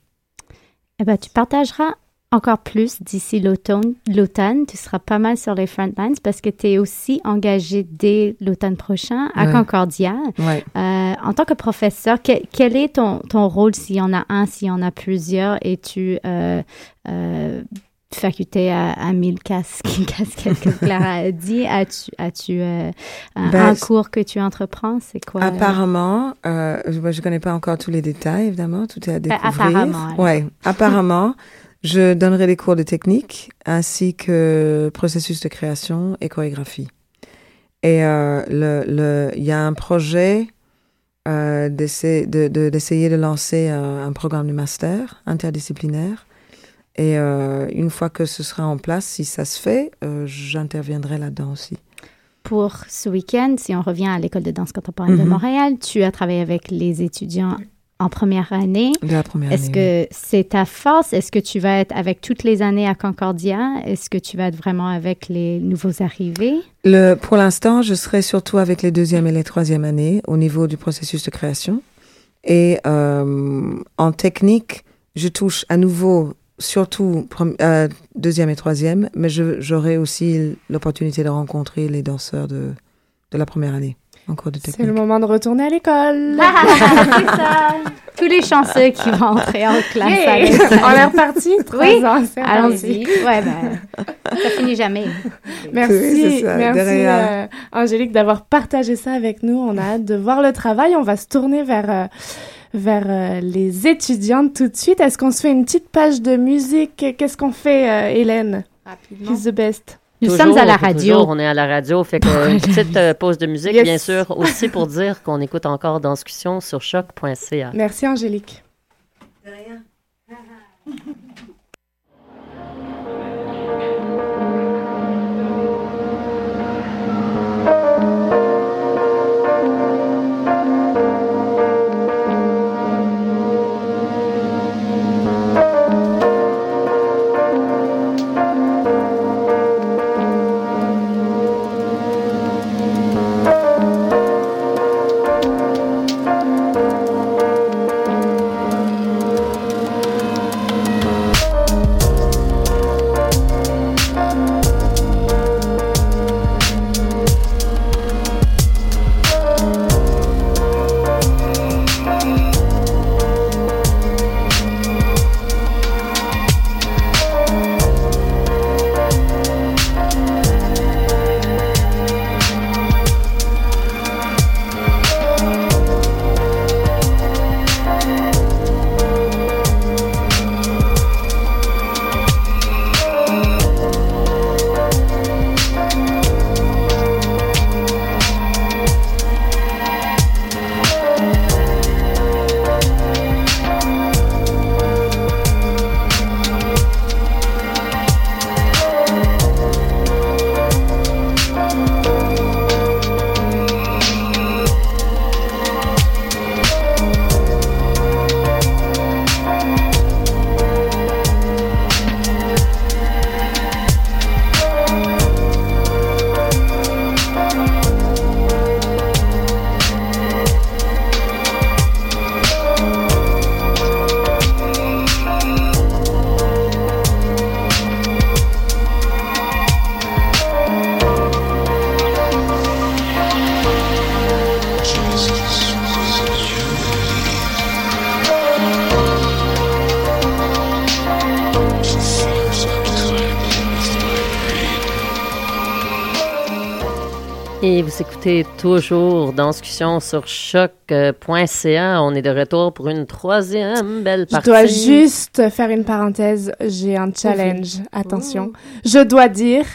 Eh ben, tu partageras encore plus d'ici l'automne. L'automne, tu seras pas mal sur les front lines parce que tu es aussi engagé dès l'automne prochain à Ouais. Concordia. Ouais. Euh, en tant que professeur, que- quel est ton, ton rôle s'il y en a un, s'il y en a plusieurs? Es-tu euh, euh, faculté à, à mille casques, <laughs> casquettes, comme Clara a dit? As-tu as-tu, euh, un, Ben, un cours que tu entreprends? C'est quoi? Apparemment, euh, je ne connais pas encore tous les détails, évidemment, tout est à découvrir. apparemment, alors. Ouais, apparemment, <laughs> je donnerai des cours de technique ainsi que processus de création et chorégraphie. Et euh, le, le, il y a un projet euh, d'essayer de, de, d'essayer de lancer un, un programme de master interdisciplinaire. Et euh, une fois que ce sera en place, si ça se fait, j'interviendrai là-dedans aussi. Pour ce week-end, si on revient à l'École de danse contemporaine de Mhm. Montréal, tu as travaillé avec les étudiants en première année. De la première Est-ce que c'est ta force? Est-ce que tu vas être avec toutes les années à Concordia? Est-ce que tu vas être vraiment avec les nouveaux arrivés? Le, pour l'instant, je serai surtout avec les deuxième et les troisième années au niveau du processus de création. Et euh, en technique, je touche à nouveau surtout euh, deuxième et troisième, mais j'aurai aussi l'opportunité de rencontrer les danseurs de, de la première année. En cours de C'est le moment de retourner à l'école. <laughs> c'est ça. Tous les chanceux qui vont entrer en classe. On est reparti. Oui, allons-y. Ouais, ben, ça finit jamais. Merci, Oui, c'est ça, merci euh, Angélique d'avoir partagé ça avec nous. On a hâte de voir le travail. On va se tourner vers euh, vers euh, les étudiantes tout de suite. Est-ce qu'on se fait une petite page de musique? Qu'est-ce qu'on fait, euh, Hélène? Rapidement. Who's the best Nous Toujours, sommes à la radio. toujours, on est à la radio. Fait que une petite euh, pause de musique, Yes. bien sûr, aussi pour <laughs> dire qu'on écoute encore Danscussion sur choc.ca. Merci Angélique. Et <laughs> toujours Danscussion sur choc.ca. On est de retour pour une troisième belle Je partie. dois juste faire une parenthèse. J'ai un challenge. Attention. Je dois dire.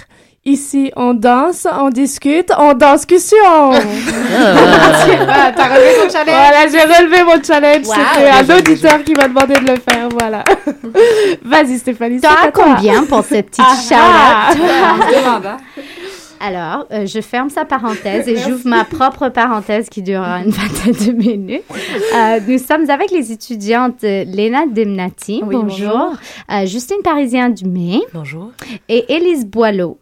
Ici, on danse, on discute, on danse cussion. Ah, <laughs> T'as relevé ton challenge? Voilà, j'ai relevé mon challenge. Wow. C'était un auditeur qui m'a demandé de le faire. Voilà. <laughs> Vas-y, Stéphanie. T'as combien pour cette petite Ah, shout-out? On se demande, hein. Alors, euh, je ferme sa parenthèse et <laughs> j'ouvre ma propre parenthèse qui durera une vingtaine de minutes. Euh, nous sommes avec les étudiantes euh, Léna Demnati, Oui, bonjour, bonjour. euh, Justine Parisien Dumais Bonjour. et Élise Boileau.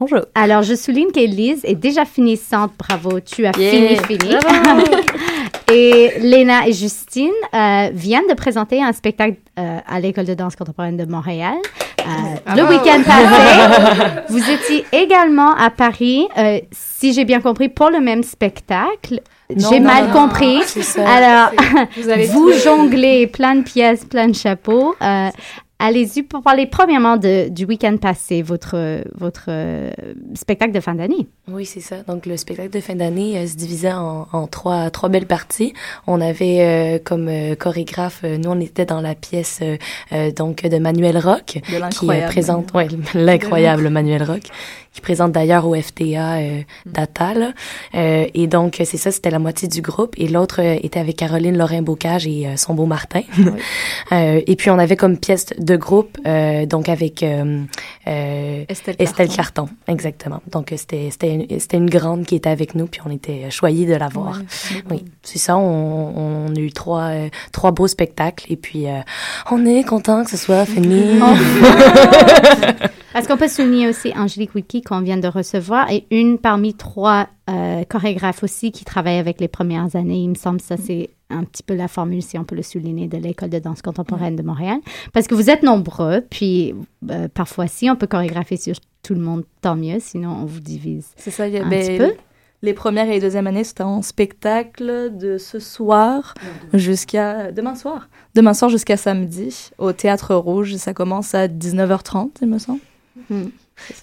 Bonjour. Alors, je souligne qu'Élise est déjà finissante. Bravo, tu as Yeah. fini, fini. <laughs> et Léna et Justine euh, viennent de présenter un spectacle euh, à l'École de danse contemporaine de Montréal le week-end passé. <laughs> Vous étiez également à Paris, euh, si j'ai bien compris, pour le même spectacle. Non, J'ai mal non, compris. Alors, Vous <laughs> vous jonglez plein de pièces, plein de chapeaux. Euh, Allez-y pour parler premièrement de, du week-end passé, votre, votre euh, spectacle de fin d'année. Oui, c'est ça. Donc, le spectacle de fin d'année euh, se divisait en, en trois, trois belles parties. On avait euh, comme euh, chorégraphe, euh, nous, on était dans la pièce euh, euh, donc de Manuel Rock, De qui euh, l'incroyable. présente ouais, <laughs> <laughs> l'incroyable Manuel Rock, qui présente d'ailleurs au FTA euh, Data. Là. Euh, et donc, c'est ça, c'était la moitié du groupe. Et l'autre euh, était avec Caroline Lorrain-Bocage et euh, son beau Martin. <laughs> Euh, et puis, on avait comme pièce de groupe, euh, donc avec euh, euh, Estelle, Estelle Carton. Carton, exactement. Donc, c'était une, une grande qui était avec nous, puis on était choyés de la voir. Oui, c'est ça. On, on a eu trois, trois beaux spectacles, et puis on est content que ce soit <laughs> fini. Est-ce qu'on peut souligner aussi Angélique Wiki qu'on vient de recevoir et une parmi trois euh, chorégraphes aussi qui travaillent avec les premières années. Il me semble que ça, c'est un petit peu la formule, si on peut le souligner, de l'École de danse contemporaine de Montréal. Parce que vous êtes nombreux, puis euh, parfois, si on peut chorégraphier sur tout le monde, tant mieux, sinon on vous divise C'est ça, il y a un ben, petit peu. les premières et les deuxièmes années, c'était en spectacle de ce soir jusqu'à demain soir. Demain soir jusqu'à samedi au Théâtre Rouge. Ça commence à 19h30, il me semble. Hmm.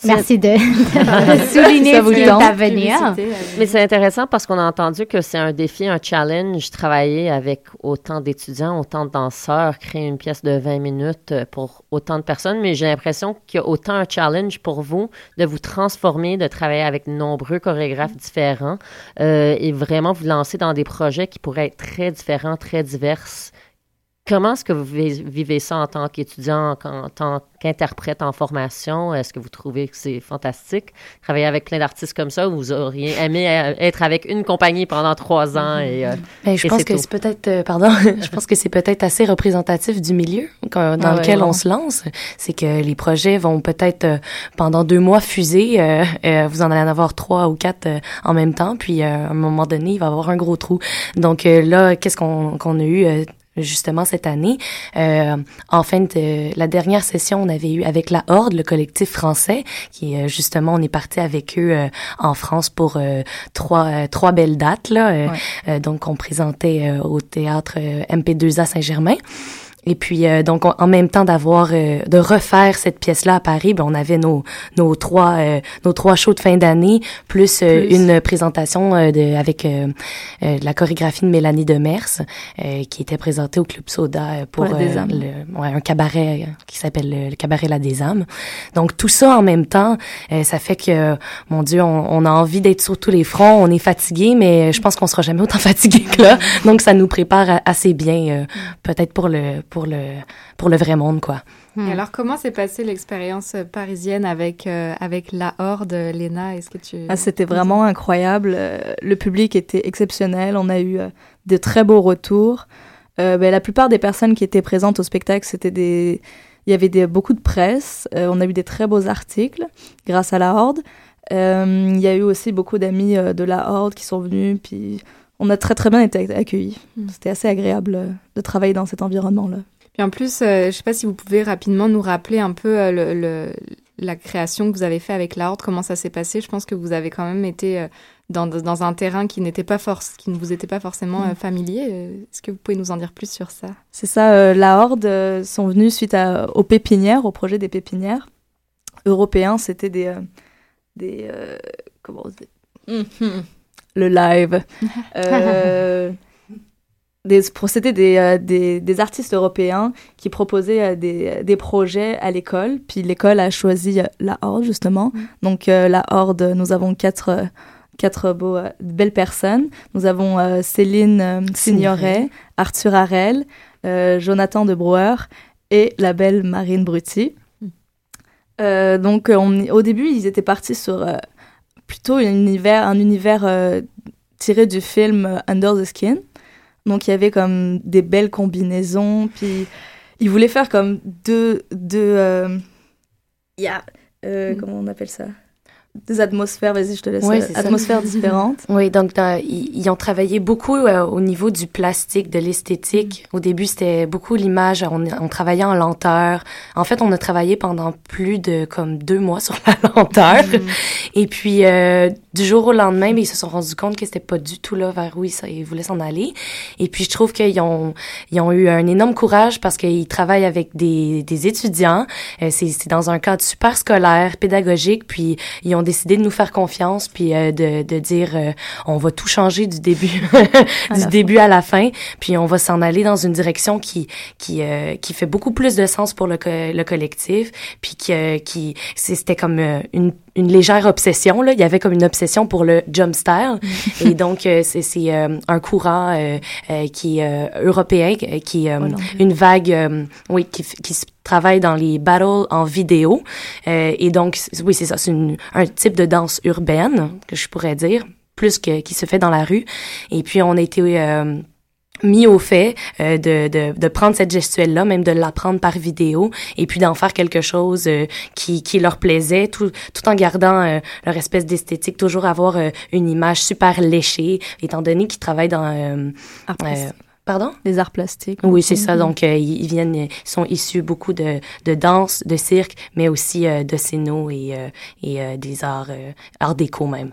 Merci de, <laughs> souligner ce qui est à venir. Mais c'est intéressant parce qu'on a entendu que c'est un défi, un challenge, travailler avec autant d'étudiants, autant de danseurs, créer une pièce de 20 minutes pour autant de personnes. Mais j'ai l'impression qu'il y a autant un challenge pour vous de vous transformer, de travailler avec de nombreux chorégraphes différents euh, et vraiment vous lancer dans des projets qui pourraient être très différents, très divers Comment est-ce que vous vivez ça en tant qu'étudiant, en tant qu'interprète en formation? Est-ce que vous trouvez que c'est fantastique? Travailler avec plein d'artistes comme ça, vous auriez aimé euh, être avec une compagnie pendant trois ans et, euh, ben, je pense que c'est peut-être, euh, pardon, <laughs> je pense que c'est peut-être assez représentatif du milieu dans ah lequel on se lance. C'est que les projets vont peut-être pendant deux mois fuser. vous en allez en avoir trois ou quatre en même temps, puis à un moment donné, il va y avoir un gros trou. Donc là, qu'est-ce qu'on qu'on a eu justement cette année. Euh, en fin de la dernière session, on avait eu avec la Horde, le collectif français, qui euh, justement on est parti avec eux euh, en France pour euh, trois trois belles dates là. donc on présentait au théâtre MP2A Saint-Germain. Et puis euh, donc en même temps d'avoir euh, de refaire cette pièce là à Paris, ben on avait nos nos trois euh, nos trois shows de fin d'année plus, une présentation de avec la chorégraphie de Mélanie Demers qui était présentée au club Soda pour, le, ouais, un cabaret qui s'appelle le, cabaret La des âmes. Donc tout ça en même temps, ça fait que mon dieu, on, on a envie d'être sur tous les fronts, on est fatigué mais je pense qu'on sera jamais autant <laughs> fatigué que là. Donc ça nous prépare assez bien peut-être pour le pour le, pour le vrai monde, quoi. Hmm. alors, comment s'est passée l'expérience parisienne avec, euh, avec la Horde, Léna? Est-ce que tu... Ah, c'était vraiment incroyable. Euh, le public était exceptionnel. On a eu euh, de très beaux retours. Ben, la plupart des personnes qui étaient présentes au spectacle, c'était des... Il y avait des, beaucoup de presse. on a eu des très beaux articles grâce à la Horde. il y a eu aussi beaucoup d'amis de la Horde qui sont venus. Puis on a très très bien été accueillis. Hmm. C'était assez agréable euh, de travailler dans cet environnement-là. Puis en plus, euh, je ne sais pas si vous pouvez rapidement nous rappeler un peu euh, le, la création que vous avez fait avec la Horde, comment ça s'est passé? Je pense que vous avez quand même été dans, dans un terrain qui n'était pas force, qui ne vous était pas forcément hmm. familier. Est-ce que vous pouvez nous en dire plus sur ça? C'est ça. la Horde sont venus suite à, aux pépinières, au projet des pépinières européens. C'était des des comment on le live. <laughs> Euh, des, c'était des, euh, des, des, artistes européens qui proposaient euh, des, des projets à l'école. Puis l'école a choisi la Horde, justement. Mm. Donc, la Horde, nous avons quatre, quatre beaux, belles personnes. Nous avons Céline Signoret, Arthur Harel, Jonathan de Brouwer et la belle Marine Brutti. Mm. donc, on, au début, ils étaient partis sur plutôt un univers, un univers euh, tiré du film euh, Under the Skin. Donc il y avait comme des belles combinaisons, puis il voulait faire comme deux, deux, euh, yeah, mm. comment on appelle ça? Des atmosphères, vas-y, je te laisse. Oui, atmosphères différentes. Oui, donc ils, ont travaillé beaucoup euh, au niveau du plastique, de l'esthétique. Mm. Au début, c'était beaucoup l'image. On, on, travaillait en lenteur. En fait, on a travaillé pendant plus de comme deux mois <laughs> sur la lenteur. Mm. Et puis euh, du jour au lendemain, ben, ils se sont rendus compte que c'était pas du tout là vers où ils, ils voulaient s'en aller. Et puis je trouve qu'ils ont ils ont eu un énorme courage parce qu'ils travaillent avec des, des étudiants. Euh, c'est dans un cadre super scolaire, pédagogique. Puis ils ont décidé de nous faire confiance puis euh, de, de dire euh, on va tout changer du début <laughs> du début à la fin puis on va s'en aller dans une direction qui qui euh, qui fait beaucoup plus de sens pour le, le collectif puis qui qui c'était comme une une légère obsession là il y avait comme une obsession pour le jump style <laughs> et donc c'est c'est un courant qui est européen qui est une vague oui qui qui se travaille dans les battles en vidéo. Euh, et donc, oui, c'est ça, c'est un type de danse urbaine, que je pourrais dire, plus que qui se fait dans la rue. Et puis, on a été... Mis au fait euh, de, de, de, prendre cette gestuelle-là, même de l'apprendre par vidéo, et puis d'en faire quelque chose euh, qui, qui leur plaisait, tout, tout en gardant euh, leur espèce d'esthétique, toujours avoir une image super léchée, étant donné qu'ils travaillent dans Pardon? Les arts plastiques. Oui, c'est ça. Donc, euh, ils, viennent, ils sont issus beaucoup de, de danse, de cirque, mais aussi euh, de scéno et, euh, et des arts, arts déco même.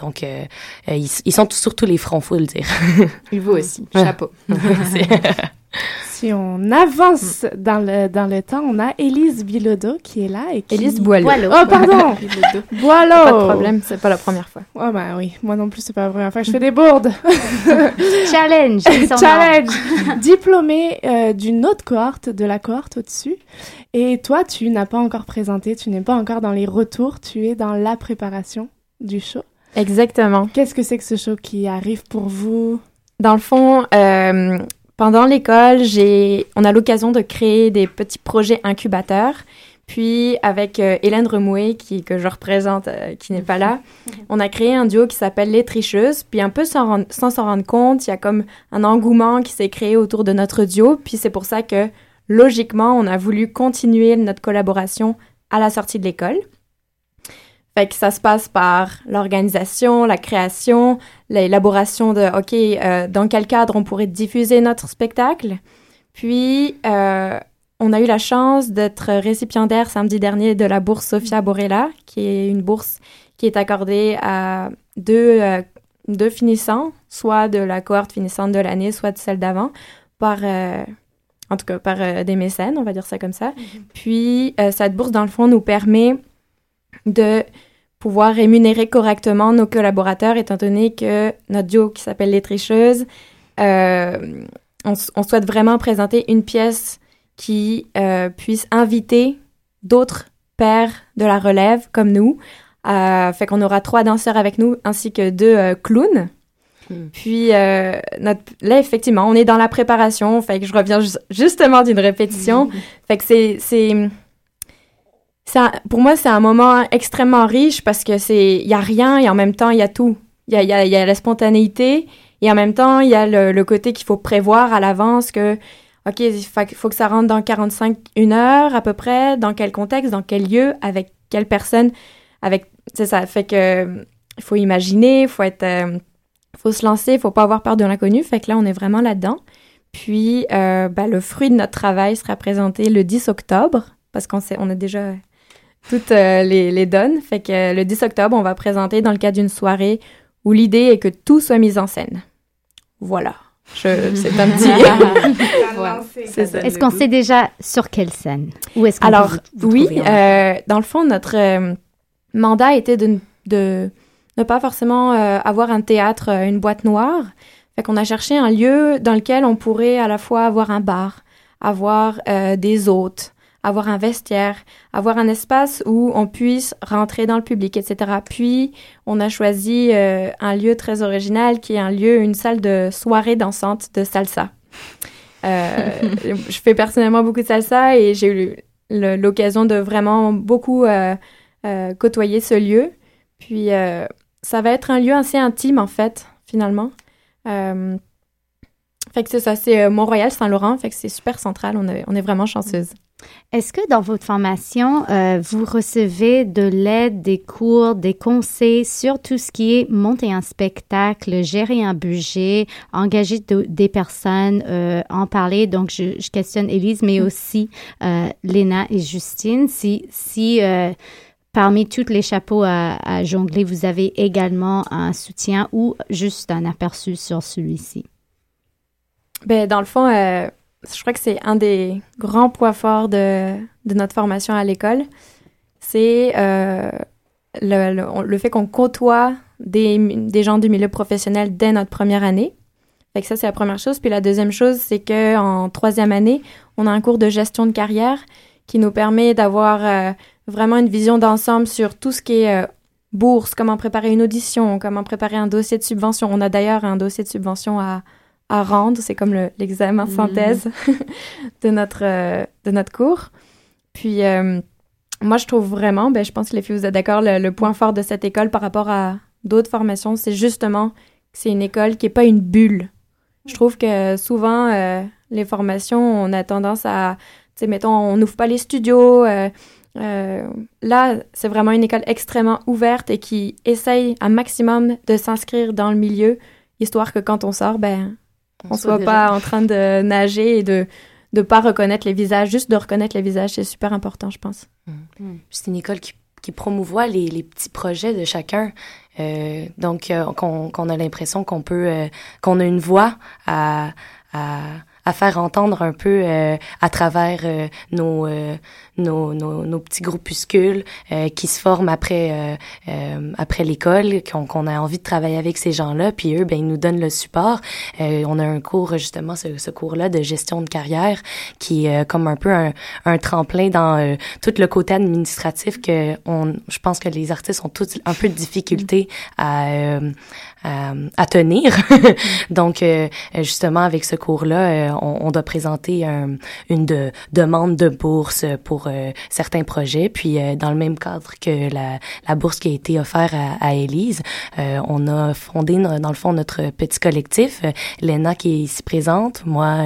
donc, ils, ils, sont sur tous les fronts, faut le dire. Et vous aussi. Chapeau. <laughs> <laughs> Si on avance dans le, dans le temps, on a Élise Bilodeau qui est là. Et qui... Élise Boileau. Oh, pardon! <laughs> Boileau! Pas de problème, c'est pas la première fois. Oh, bah oui, moi non plus, c'est pas la première fois. Je fais des bourdes. <laughs> Challenge! Challenge! Diplômée euh, d'une autre cohorte, de la cohorte au-dessus. Et toi, tu n'as pas encore présenté, tu n'es pas encore dans les retours, tu es dans la préparation du show. Exactement. Qu'est-ce que c'est que ce show qui arrive pour vous? Dans le fond, euh, pendant l'école, j'ai, on a l'occasion de créer des petits projets incubateurs. Puis avec euh, Hélène Remoué, qui, que je représente, euh, qui n'est pas là, <laughs> on a créé un duo qui s'appelle Les Tricheuses. Puis un peu sans, sans s'en rendre compte, il y a comme un engouement qui s'est créé autour de notre duo. Puis c'est pour ça que, logiquement, on a voulu continuer notre collaboration à la sortie de l'école. Fait que ça se passe par l'organisation, la création, l'élaboration de, OK, euh, dans quel cadre on pourrait diffuser notre spectacle. Puis, euh, on a eu la chance d'être récipiendaire samedi dernier de la bourse Sophia Borella, qui est une bourse qui est accordée à deux, euh, deux finissants, soit de la cohorte finissante de l'année, soit de celle d'avant, par, en tout cas, par des mécènes, on va dire ça comme ça. Mm-hmm. Puis, cette bourse, dans le fond, nous permet de pouvoir rémunérer correctement nos collaborateurs, étant donné que notre duo qui s'appelle Les Tricheuses, euh, on, souhaite vraiment présenter une pièce qui euh, puisse inviter d'autres pères de la relève comme nous. Euh, fait qu'on aura trois danseurs avec nous ainsi que deux clowns. Hmm. Puis notre, là, effectivement, on est dans la préparation. Fait que je reviens justement d'une répétition. <laughs> Fait que c'est pour moi, c'est un moment extrêmement riche parce que c'est, il y a rien et en même temps, il y a tout. Il y a, y, y a, la spontanéité et en même temps, il y a le, côté qu'il faut prévoir à l'avance que, OK, il faut, que ça rentre dans 45, une heure à peu près, dans quel contexte, dans quel lieu, avec quelle personne, avec, c'est ça, fait que, il faut imaginer, il faut être, euh, faut se lancer, il faut pas avoir peur de l'inconnu, fait que là, on est vraiment là-dedans. Puis, euh, ben, le fruit de notre travail sera présenté le 10 octobre, parce qu'on on a déjà toutes euh, les, les, donnes. Fait que euh, le 10 octobre, on va présenter dans le cadre d'une soirée où l'idée est que tout soit mis en scène. Voilà. <laughs> C'est un petit. <laughs> Est-ce qu'on sait déjà sur quelle scène? Ou est-ce Alors, oui. Euh, dans le fond, notre mandat était de, de, ne pas forcément avoir un théâtre, une boîte noire. Fait qu'on a cherché un lieu dans lequel on pourrait à la fois avoir un bar, avoir des hôtes, avoir un vestiaire, avoir un espace où on puisse rentrer dans le public, etc. Puis, on a choisi euh, un lieu très original qui est un lieu, une salle de soirée dansante de salsa. Euh, <laughs> je fais personnellement beaucoup de salsa et j'ai eu l'occasion de vraiment beaucoup euh, côtoyer ce lieu. Puis, ça va être un lieu assez intime, en fait, finalement. fait que c'est ça, c'est Mont-Royal-Saint-Laurent, fait que c'est super central, on, on est vraiment chanceuse. Est-ce que dans votre formation, euh, vous recevez de l'aide, des cours, des conseils sur tout ce qui est monter un spectacle, gérer un budget, engager des personnes, euh, en parler? Donc, je, questionne Élise, mais mm. aussi euh, Léna et Justine. Si, si parmi tous les chapeaux à, à, jongler, vous avez également un soutien ou juste un aperçu sur celui-ci? Ben, dans le fond, je crois que c'est un des grands points forts de, de notre formation à l'école. C'est euh, le, fait qu'on côtoie des, gens du milieu professionnel dès notre première année. Fait ça, c'est la première chose. Puis la deuxième chose, c'est qu'en troisième année, on a un cours de gestion de carrière qui nous permet d'avoir euh, vraiment une vision d'ensemble sur tout ce qui est euh, bourse, comment préparer une audition, comment préparer un dossier de subvention. On a d'ailleurs un dossier de subvention à, à rendre. C'est comme l'examen mhm. synthèse <laughs> de, notre, euh, de notre cours. Puis, euh, moi, je trouve vraiment, ben, je pense que les filles, vous êtes d'accord, le, point fort de cette école par rapport à d'autres formations, c'est justement que c'est une école qui n'est pas une bulle. Je trouve que souvent, euh, les formations, on a tendance à, tu sais, mettons, on n'ouvre pas les studios. là, c'est vraiment une école extrêmement ouverte et qui essaye un maximum de s'inscrire dans le milieu, histoire que quand on sort, ben, On, soit, pas en train de nager et de ne pas reconnaître les visages, juste de reconnaître les visages, c'est super important, je pense. Mm. C'est une école qui, qui promouvoit les, les, petits projets de chacun. Euh, donc, euh, qu'on a l'impression qu'on peut, euh, qu'on a une voix à, à, à faire entendre un peu euh, à travers euh, nos, euh, nos, nos, nos, petits groupuscules qui se forment après après l'école, qu'on a envie de travailler avec ces gens-là, puis eux, ben ils nous donnent le support. on a un cours justement, ce, ce cours-là de gestion de carrière, qui est comme un peu un, un tremplin dans tout le côté administratif que on, je pense que les artistes ont tous un peu de difficulté à à tenir. <laughs> Donc justement avec ce cours-là on, on, doit présenter une de, demande de bourse pour euh, certains projets. Puis euh, dans le même cadre que la, la, bourse qui a été offerte à, à Élise, euh, on a fondé dans le fond notre petit collectif, Lena qui est ici présente, moi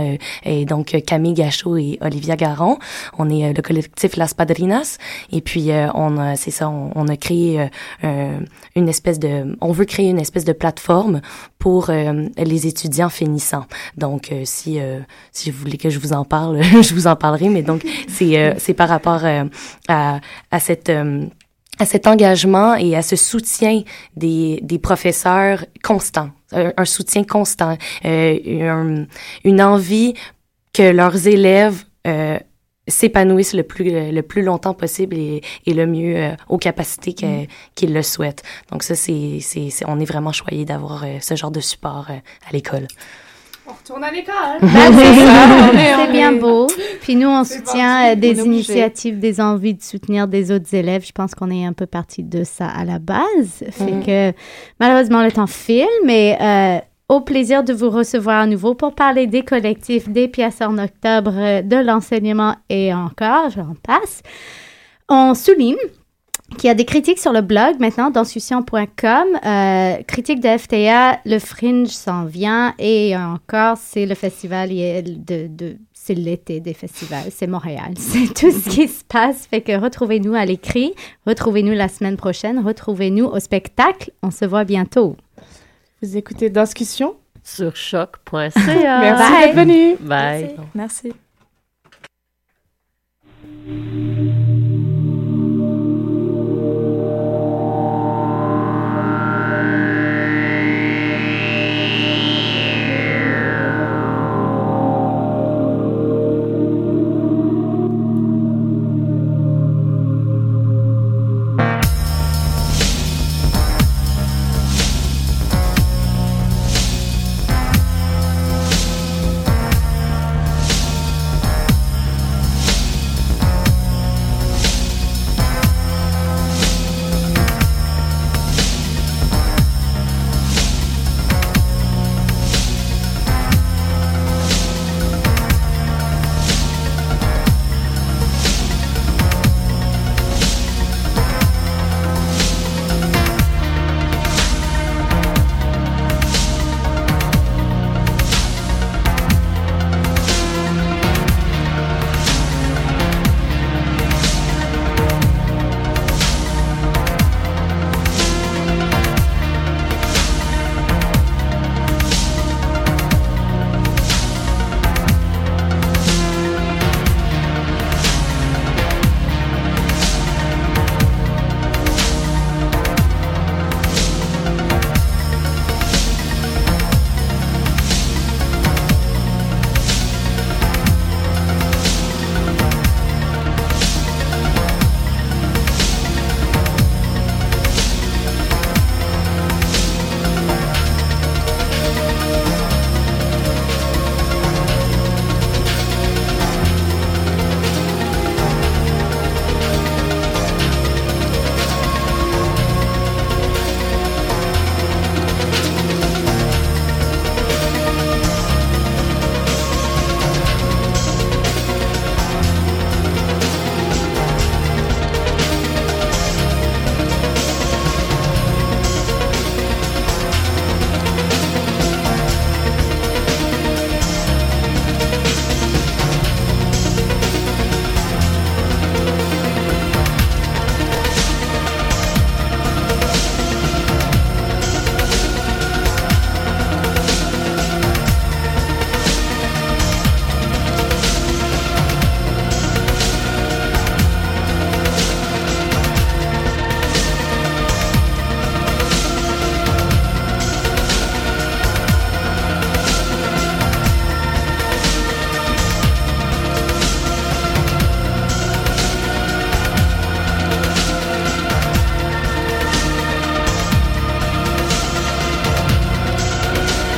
et donc Camille Gachot et Olivia Garon. On est le collectif Las Padrinas et puis on c'est ça, on, on, a créé une espèce de, on veut créer une espèce de plateforme pour les étudiants finissants. Donc si si vous voulez que je vous en parle, <laughs> je vous en parlerai. Mais donc, c'est euh, c'est par rapport euh, à, à cette euh, à cet engagement et à ce soutien des, des professeurs constant, un, soutien constant, une, une envie que leurs élèves s'épanouissent le plus le plus longtemps possible et, et le mieux aux capacités mm. qu'ils le souhaitent. Donc ça c'est c'est on est vraiment choyé d'avoir ce genre de support à l'école. On retourne à l'école. c'est <laughs> bien beau. Puis nous, on soutient euh, des initiatives, des envies de soutenir des autres élèves. Je pense qu'on est un peu parti de ça à la base. Fait mm. que malheureusement, le temps file, mais euh, au plaisir de vous recevoir à nouveau pour parler des collectifs, des pièces en octobre, euh, de l'enseignement et encore, j'en passe. On souligne qui a des critiques sur le blog maintenant, dans Euh, critique de FTA, le Fringe s'en vient et encore, c'est le festival de c'est l'été des festivals, c'est Montréal, <laughs> c'est tout ce qui se passe. Fait que retrouvez-nous à l'écrit, retrouvez-nous la semaine prochaine, retrouvez-nous au spectacle. On se voit bientôt. Vous écoutez Discussion? Sur choc.ca. <laughs> Merci d'être venu. Bye. Merci. Merci.